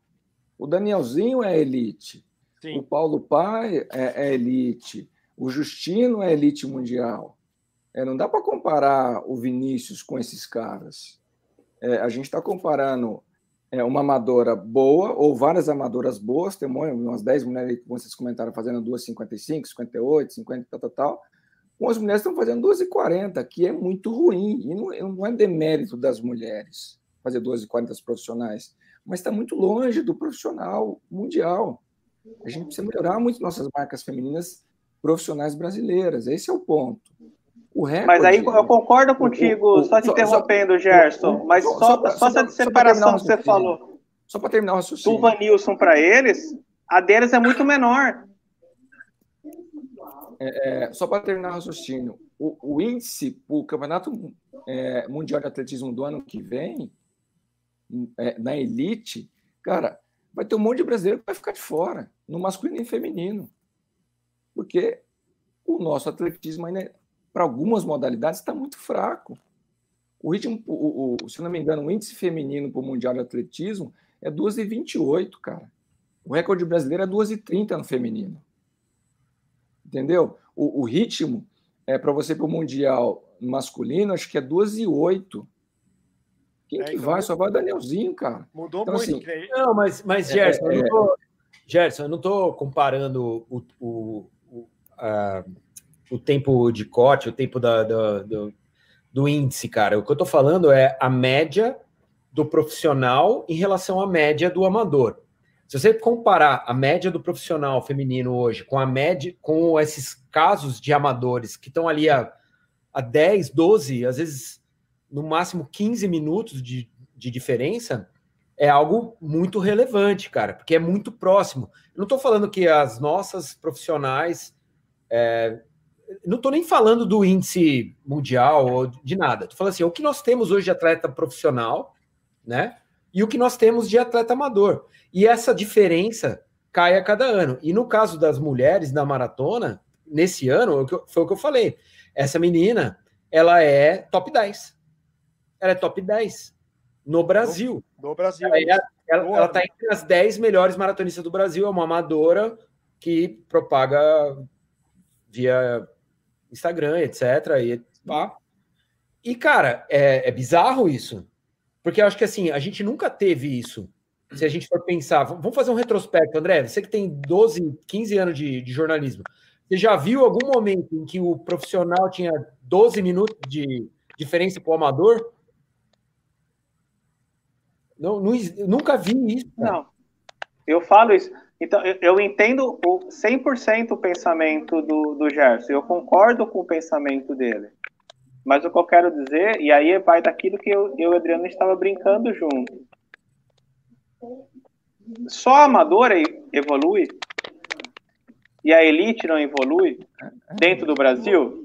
O Danielzinho é elite. Sim. O Paulo Pai é, é, elite. O Justino é elite mundial. É, não dá para comparar o Vinícius com esses caras. É, a gente está comparando é, uma amadora boa ou várias amadoras boas, tem umas 10 mulheres que vocês comentaram fazendo 2,55, 58, 50, tal, tal, tal as mulheres estão fazendo 12,40, que é muito ruim. E não, não é demérito das mulheres fazer 12,40 das profissionais, mas está muito longe do profissional mundial. A gente precisa melhorar muito nossas marcas femininas profissionais brasileiras. Esse é o ponto. O recorde, mas aí eu concordo contigo, o, o, só te interrompendo, Gerson, mas só, só, só, essa separação que você falou. Só para terminar o raciocínio. Do Vanilson para eles, a deles é muito menor. É, é, só para terminar o raciocínio, o, o índice, o Campeonato é, Mundial de Atletismo do ano que vem, é, na elite, cara, vai ter um monte de brasileiro que vai ficar de fora, no masculino e feminino. Porque o nosso atletismo ainda, para algumas modalidades, está muito fraco. O ritmo, o, o, se não me engano, o índice feminino para o Mundial de Atletismo é 2,28, cara. O recorde brasileiro é 2,30 no feminino entendeu? O, o ritmo é para você para o Mundial masculino, acho que é 12 e 8. Quem é, que então, vai? Só vai o Danielzinho, cara. Mudou então, muito. Assim, não, mas, mas é, Gerson, é, eu não tô, Gerson, eu não estou comparando o, o, o, a, o tempo de corte, o tempo da, da, do, do índice, cara. O que eu estou falando é a média do profissional em relação à média do amador. Se você comparar a média do profissional feminino hoje com a média, com esses casos de amadores que estão ali a, a 10, 12, às vezes no máximo 15 minutos de, de diferença, é algo muito relevante, cara, porque é muito próximo. Eu não estou falando que as nossas profissionais. É, não estou nem falando do índice mundial ou de nada. Estou falando assim, o que nós temos hoje de atleta profissional, né? E o que nós temos de atleta amador. E essa diferença cai a cada ano. E no caso das mulheres na maratona, nesse ano, foi o que eu falei. Essa menina, ela é top 10. Ela é top 10 no Brasil. No, no Brasil. Ela está entre as 10 melhores maratonistas do Brasil. É uma amadora que propaga via Instagram, etc. E, pá. e cara, é, é bizarro isso. Porque eu acho que assim, a gente nunca teve isso se a gente for pensar, vamos fazer um retrospecto, André. Você que tem 12, 15 anos de, de jornalismo, você já viu algum momento em que o profissional tinha 12 minutos de diferença para o amador? Não, não, nunca vi isso. Cara. Não. Eu falo isso. Então, eu, entendo o 100% o pensamento do, do Gerson, eu concordo com o pensamento dele. Mas o que eu quero dizer, e aí vai daquilo que eu, eu e o Adriano estava brincando junto. Só a amadora evolui e a elite não evolui dentro do Brasil?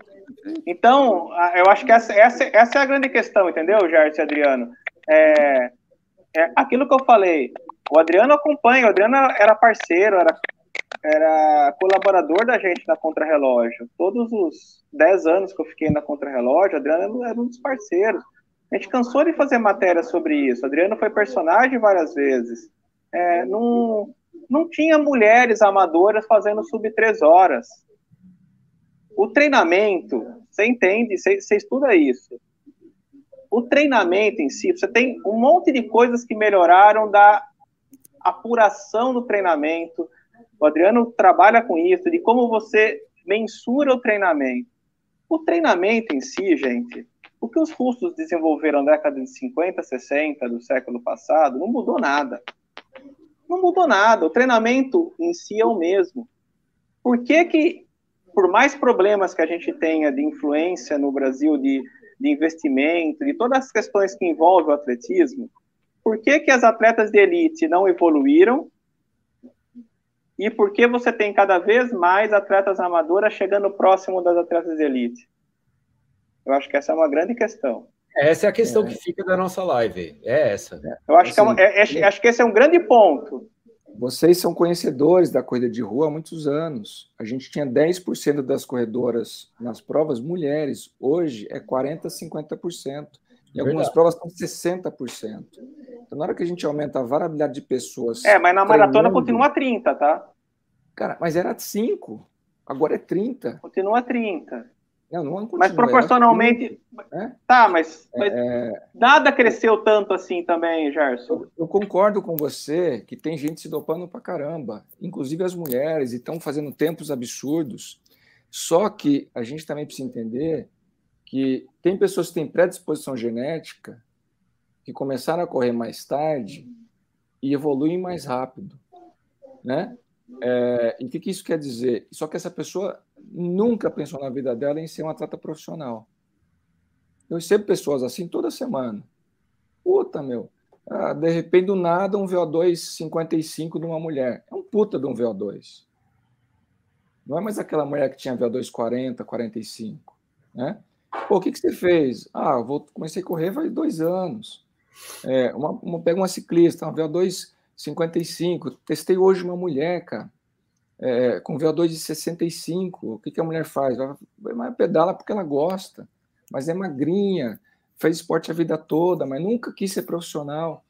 Então, eu acho que essa, essa, essa é a grande questão, entendeu, Gerson e Adriano? É, é aquilo que eu falei, o Adriano acompanha, o Adriano era parceiro, era, era colaborador da gente na Contrarrelógio. Todos os 10 anos que eu fiquei na Contrarrelógio, o Adriano era um dos parceiros. A gente cansou de fazer matéria sobre isso. Adriano foi personagem várias vezes. É, não, não tinha mulheres amadoras fazendo sub 3 horas. O treinamento, você entende, você, você estuda isso. O treinamento em si, você tem um monte de coisas que melhoraram da apuração do treinamento. O Adriano trabalha com isso, de como você mensura o treinamento. O treinamento em si, gente, o que os russos desenvolveram na década de 50, 60 do século passado, não mudou nada. Não mudou nada. O treinamento em si é o mesmo. Por que que, por mais problemas que a gente tenha de influência no Brasil, de, de investimento, de todas as questões que envolvem o atletismo, por que, que as atletas de elite não evoluíram e por que você tem cada vez mais atletas amadoras chegando próximo das atletas de elite? Eu acho que essa é uma grande questão. Essa é a questão é. que fica da nossa live. É essa. Eu acho, assim, que é, uma, é, é, acho que esse é um grande ponto. Vocês são conhecedores da corrida de rua há muitos anos. A gente tinha 10% das corredoras nas provas mulheres. Hoje é 40%, 50%. Em algumas Verdade. provas estão 60%. Então, na hora que a gente aumenta a variabilidade de pessoas. É, mas na maratona continua 30, tá? Cara, mas era 5, agora é 30. Continua 30. Não, não continua, mas proporcionalmente. É? Tá, mas, mas é... nada cresceu tanto assim também, Gerson. Eu, eu, concordo com você que tem gente se dopando pra caramba, inclusive as mulheres, e estão fazendo tempos absurdos. Só que a gente também precisa entender que tem pessoas que têm predisposição genética que começaram a correr mais tarde e evoluem mais rápido, né? É, e o que, que isso quer dizer? Só que essa pessoa nunca pensou na vida dela em ser um atleta profissional. Eu recebo pessoas assim toda semana. Puta, meu. Ah, de repente, do nada, um VO2 55 de uma mulher. É um puta de um VO2. Não é mais aquela mulher que tinha VO2 40, 45. Né? Pô, o que, que você fez? Ah, vou, comecei a correr faz dois anos. É, uma, uma, pega uma ciclista, uma VO2 55. Testei hoje uma mulher, cara, é, com VO2 de 65. O que, que a mulher faz? Ela pedala porque ela gosta, mas é magrinha, fez esporte a vida toda, mas nunca quis ser profissional.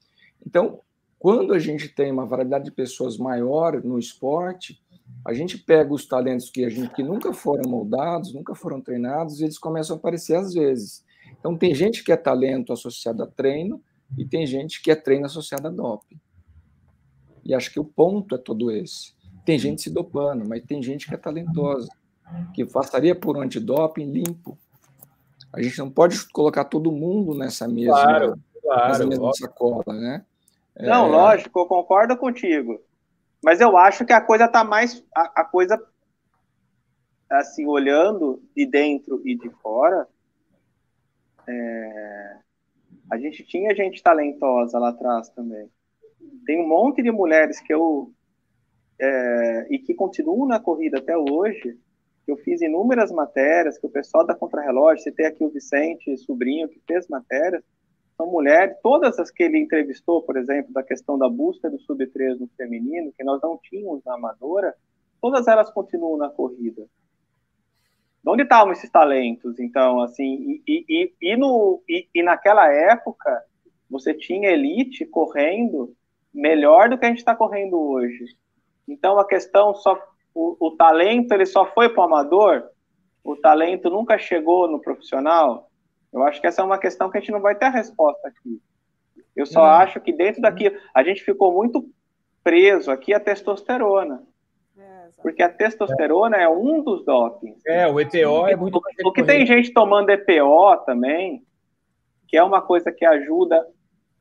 Então, quando a gente tem uma variedade de pessoas maior no esporte, a gente pega os talentos que a gente que nunca foram moldados, nunca foram treinados, e eles começam a aparecer às vezes. Então tem gente que é talento associado a treino e tem gente que é treino associado a doping. E acho que o ponto é todo esse. Tem gente se dopando, mas tem gente que é talentosa, que passaria por um antidoping limpo. A gente não pode colocar todo mundo nessa mesma, claro, claro, nessa mesma sacola, né? Não, é... lógico, eu concordo contigo. Mas eu acho que a coisa está mais. A, a, coisa, assim, olhando de dentro e de fora, é, a gente tinha gente talentosa lá atrás também. Tem um monte de mulheres que eu. É, e que continuam na corrida até hoje. Eu fiz inúmeras matérias, que o pessoal da Contrarrelógio, tem aqui o Vicente Sobrinho, que fez matérias são mulheres, todas as que ele entrevistou, por exemplo, da questão da busca do sub-3 no feminino, que nós não tínhamos na amadora, todas elas continuam na corrida. De onde estavam esses talentos? Então, assim, e, e, e, no, e, e naquela época, você tinha elite correndo melhor do que a gente está correndo hoje. Então, a questão só, o, o talento ele só foi para o amador, o talento nunca chegou no profissional. Eu acho que essa é uma questão que a gente não vai ter a resposta aqui. Eu só uhum. acho que dentro daqui a gente ficou muito preso aqui à testosterona. É, porque a testosterona é um dos dopings. É, o EPO é muito. Porque tem gente tomando EPO também, que é uma coisa que ajuda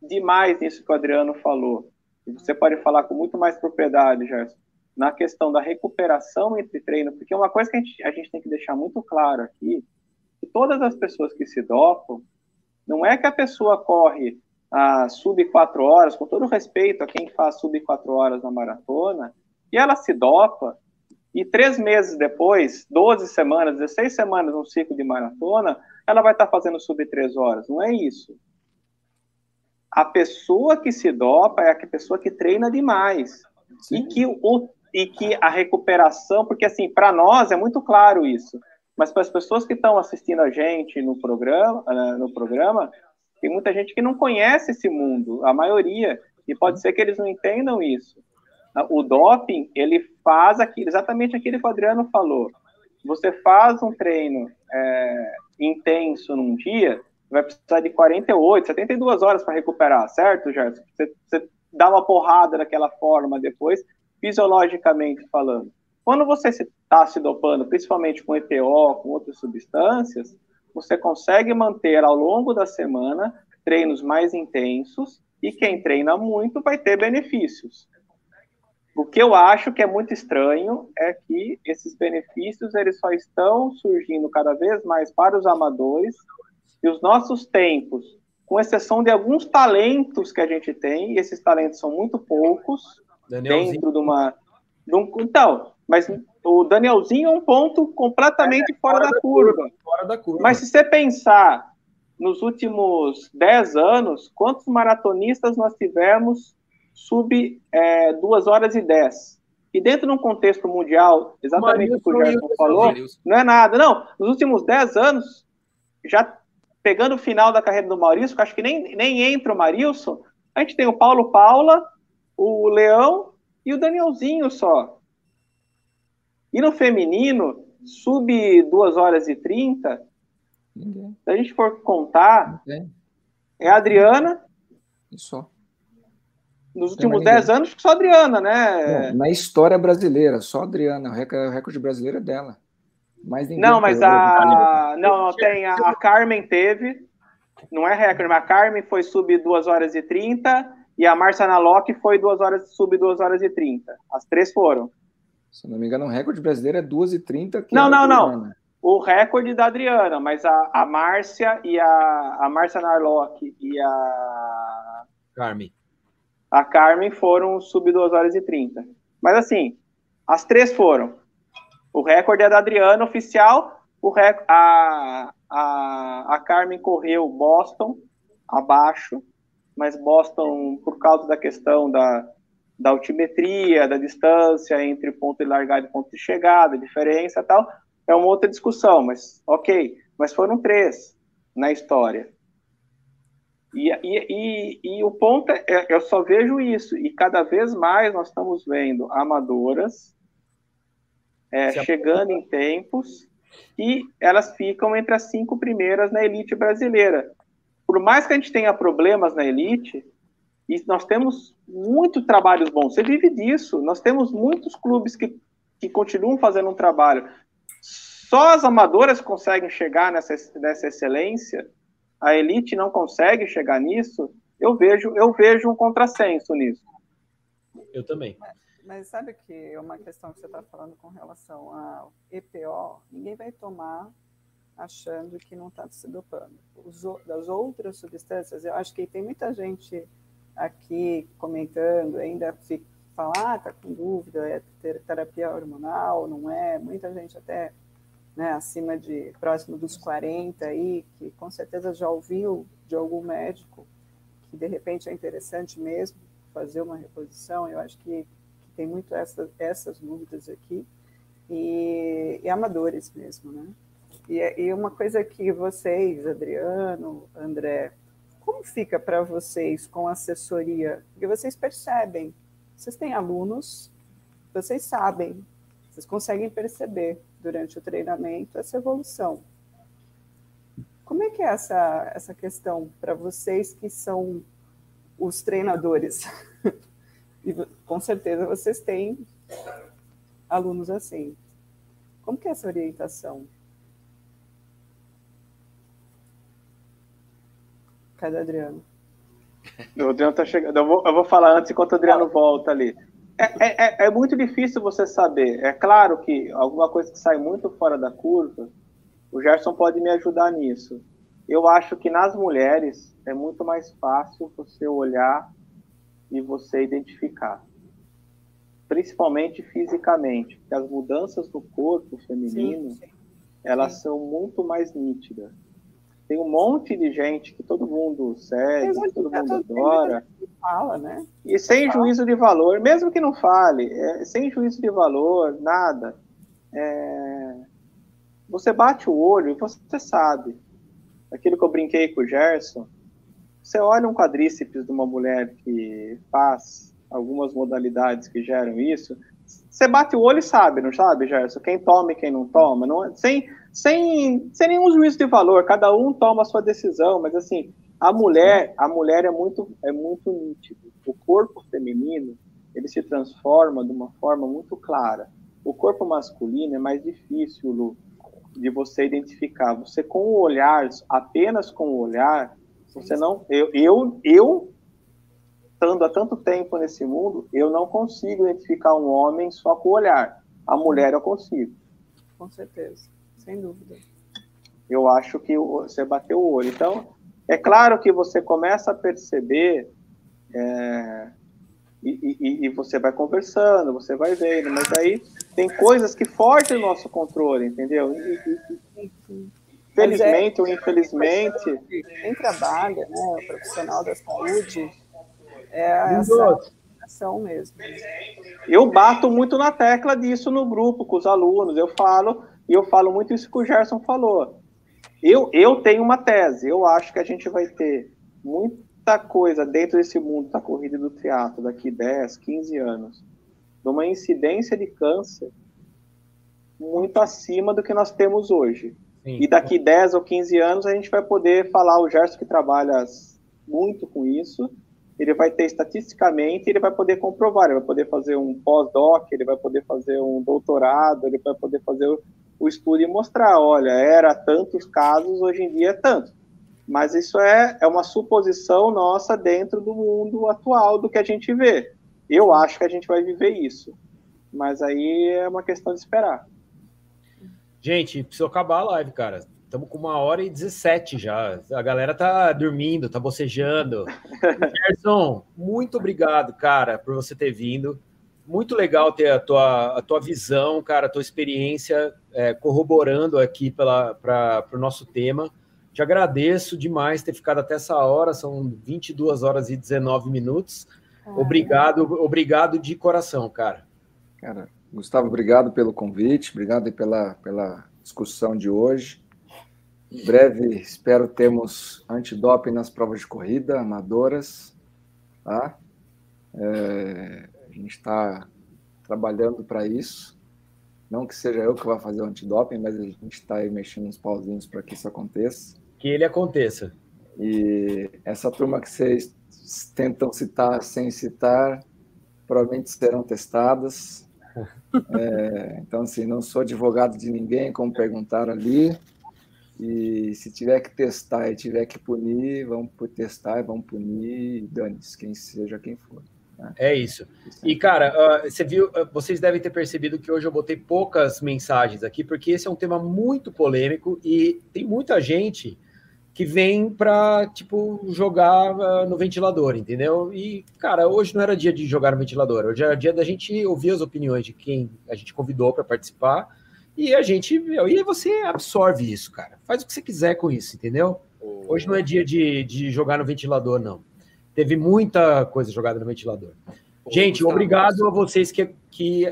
demais nisso que o Adriano falou. Você pode falar com muito mais propriedade, Gerson. na questão da recuperação entre treino, porque uma coisa que a gente, a gente tem que deixar muito claro aqui, que todas as pessoas que se dopam, não é que a pessoa corre a sub 4 horas, com todo respeito a quem faz sub 4 horas na maratona, e ela se dopa, e três meses depois, 12 semanas, 16 semanas no ciclo de maratona, ela vai estar fazendo sub 3 horas. Não é isso. A pessoa que se dopa é a pessoa que treina demais. E que, o, e que a recuperação, porque assim, para nós é muito claro isso, mas para as pessoas que estão assistindo a gente no programa, eh, no programa, tem muita gente que não conhece esse mundo, a maioria, e pode ser que eles não entendam isso. O doping, ele faz aquilo, exatamente aquilo que o Adriano falou. Você faz um treino é, intenso num dia, vai precisar de 48, 72 horas para recuperar, certo, Gerson? Você, você dá uma porrada daquela forma depois, fisiologicamente falando. Quando você está se, dopando, principalmente com EPO, com outras substâncias, você consegue manter ao longo da semana treinos mais intensos e quem treina muito vai ter benefícios. O que eu acho que é muito estranho é que esses benefícios eles só estão surgindo cada vez mais para os amadores e os nossos tempos, com exceção de alguns talentos que a gente tem, e esses talentos são muito poucos dentro de uma de um, então, mas o Danielzinho é um ponto completamente é, fora, fora, da, da curva. curva. Fora da curva. Mas se você pensar nos últimos 10 anos, quantos maratonistas nós tivemos sub é, 2 horas e 10? E dentro de um contexto mundial, exatamente o que o Gerson falou, não é nada. Não, nos últimos 10 anos, já pegando o final da carreira do Maurício, que acho que nem, nem entra o Marilson, a gente tem o Paulo Paula, o Leão e o Danielzinho só. E no feminino, sub 2 horas e 30, Ninguém. se a gente for contar, Ninguém. é a Adriana. E só. Nos últimos 10 anos, só a Adriana, né? Não, na história brasileira, só a Adriana. O recorde brasileiro é dela. Mas não, mas a. Não, não, tem. A, a Carmen teve. Não é recorde, mas a Carmen foi sub 2 horas e 30 e a Marcia Nalock foi 2 horas, sub 2 horas e 30. As três foram. Se não me engano, o recorde brasileiro é 2h30. Não, é não, não. O recorde da Adriana, mas a, a Márcia e a, a Márcia Narlock e a. Carmen. A Carmen foram sub 2 horas e 30. Mas assim, as três foram. O recorde é da Adriana oficial. O rec... a, a, a Carmen correu Boston abaixo, mas Boston, por causa da questão da, da altimetria, da distância entre ponto de largada e ponto de chegada, diferença tal, é uma outra discussão, mas ok. Mas foram três na história. E, e, e, e o ponto é, eu só vejo isso, e cada vez mais nós estamos vendo amadoras é, chegando em tempos e elas ficam entre as cinco primeiras na elite brasileira. Por mais que a gente tenha problemas na elite, e nós temos muitos trabalhos bons. Você vive disso. Nós temos muitos clubes que, que continuam fazendo um trabalho. Só as amadoras conseguem chegar nessa, nessa excelência. A elite não consegue chegar nisso. Eu vejo, eu vejo um contrassenso nisso. Eu também. Mas, sabe que uma questão que você está falando com relação ao EPO, ninguém vai tomar achando que não está se dopando. Os, das outras substâncias, eu acho que tem muita gente aqui comentando, ainda fica, fala, ah, tá com dúvida, é ter terapia hormonal, não é? Muita gente até né, acima de, próximo dos 40 aí, que com certeza já ouviu de algum médico que de repente é interessante mesmo fazer uma reposição, eu acho que tem muito essa, essas dúvidas aqui, e, e amadores mesmo, né? E, e uma coisa que vocês, Adriano, André, como fica para vocês com assessoria? Porque vocês percebem, vocês têm alunos, vocês sabem, vocês conseguem perceber durante o treinamento essa evolução. Como é que é essa, essa questão para vocês que são os treinadores? e com certeza vocês têm alunos assim. Como que é essa orientação? Cadê o Adriano? O Adriano tá chegando. Eu vou, eu vou falar antes enquanto o Adriano volta ali. É, é, é, é muito difícil você saber. É claro que alguma coisa que sai muito fora da curva, o Gerson pode me ajudar nisso. Eu acho que nas mulheres é muito mais fácil você olhar e você identificar. Principalmente fisicamente, porque as mudanças no corpo feminino, sim, sim. elas sim. são muito mais nítidas. Tem um monte de gente que todo mundo segue, todo mundo adora. Fala, né? E sem fala. juízo de valor, mesmo que não fale, é, sem juízo de valor, nada. É, você bate o olho e você sabe. Aquilo que eu brinquei com o Gerson, você olha um quadríceps de uma mulher que faz algumas modalidades que geram isso, você bate o olho e sabe, não sabe, Gerson? Quem toma e quem não toma, não, é, sem, sem, sem nenhum juízo de valor, cada um toma a sua decisão, mas assim, a mulher, a mulher é muito, é muito nítido. O corpo feminino, ele se transforma de uma forma muito clara. O corpo masculino é mais difícil, Lu, de você identificar. Você com o olhar, apenas com o olhar, você não, eu, eu, eu estando há tanto tempo nesse mundo, eu não consigo identificar um homem só com o olhar. A mulher eu consigo. Com certeza sem dúvida. Eu acho que você bateu o olho. Então, é claro que você começa a perceber é, e, e, e, você vai conversando, você vai vendo, mas aí tem coisas que fogem do nosso controle, entendeu? E, felizmente é, ou infelizmente. Quem trabalha, né, o profissional da saúde, é essa ação mesmo. Eu bato muito na tecla disso no grupo com os alunos. Eu falo e eu falo muito isso que o Gerson falou. Eu, eu tenho uma tese, eu acho que a gente vai ter muita coisa dentro desse mundo da corrida e do teatro daqui 10, 15 anos, de uma incidência de câncer muito acima do que nós temos hoje. Sim. E daqui 10 ou 15 anos a gente vai poder falar, o Gerson que trabalha muito com isso, ele vai ter estatisticamente, ele vai poder comprovar, ele vai poder fazer um pós-doc, ele vai poder fazer um doutorado, ele vai poder fazer o estudo e mostrar, olha, era tantos casos, hoje em dia é tanto. Mas isso é, é uma suposição nossa dentro do mundo atual do que a gente vê. Eu acho que a gente vai viver isso. Mas aí é uma questão de esperar. Gente, precisa acabar a live, cara. Estamos com uma hora e 17 já. A galera tá dormindo, tá bocejando. Gerson, muito obrigado, cara, por você ter vindo muito legal ter a tua, a tua visão, cara, a tua experiência é, corroborando aqui para o nosso tema. Te agradeço demais ter ficado até essa hora, são 22 horas e 19 minutos. Obrigado, obrigado de coração, cara. Cara, Gustavo, obrigado pelo convite, obrigado pela, pela discussão de hoje. Em breve, espero termos antidoping nas provas de corrida amadoras, tá? É, a gente está trabalhando para isso. Não que seja eu que vá fazer o antidoping, mas a gente está aí mexendo uns pauzinhos para que isso aconteça. Que ele aconteça. E essa turma que vocês tentam citar sem citar, provavelmente serão testadas. É, então, assim, não sou advogado de ninguém, como perguntaram ali. E se tiver que testar e tiver que punir, vamos testar e vamos punir, dane-se, quem seja quem for. É isso. E, cara, você viu, vocês devem ter percebido que hoje eu botei poucas mensagens aqui, porque esse é um tema muito polêmico e tem muita gente que vem para, tipo, jogar uh, no ventilador, entendeu? E, cara, hoje não era dia de jogar no ventilador, hoje era dia da gente ouvir as opiniões de quem a gente convidou para participar e a gente, e você absorve isso, cara. Faz o que você quiser com isso, entendeu? Hoje não é dia de, de jogar no ventilador, não. Teve muita coisa jogada no ventilador. Gente, obrigado a vocês que, que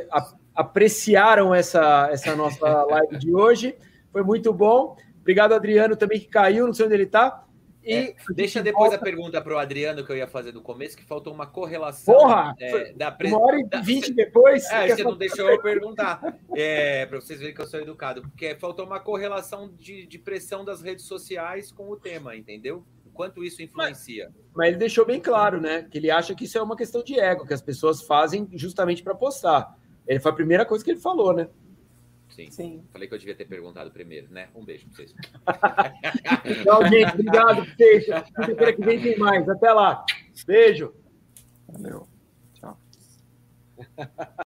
apreciaram essa, essa nossa live de hoje. Foi muito bom. Obrigado, Adriano, também que caiu, não sei onde ele está. E é, deixa depois volta... a pergunta para o Adriano que eu ia fazer no começo, que faltou uma correlação. Porra! É, da pre... Uma hora e vinte depois. É, você não deixou eu perguntar. É, para vocês verem que eu sou educado. Porque faltou uma correlação de, de pressão das redes sociais com o tema, entendeu? quanto isso influencia. Mas, mas, ele deixou bem claro, né? Que ele acha que isso é uma questão de ego, que as pessoas fazem justamente para postar. Ele foi a primeira coisa que ele falou, né? Sim. Sim. Falei que eu devia ter perguntado primeiro, né? Um beijo para vocês. Tchau, gente. Obrigado por vocês. Quinta-feira que vem tem mais. Até lá. Beijo. Valeu. Tchau.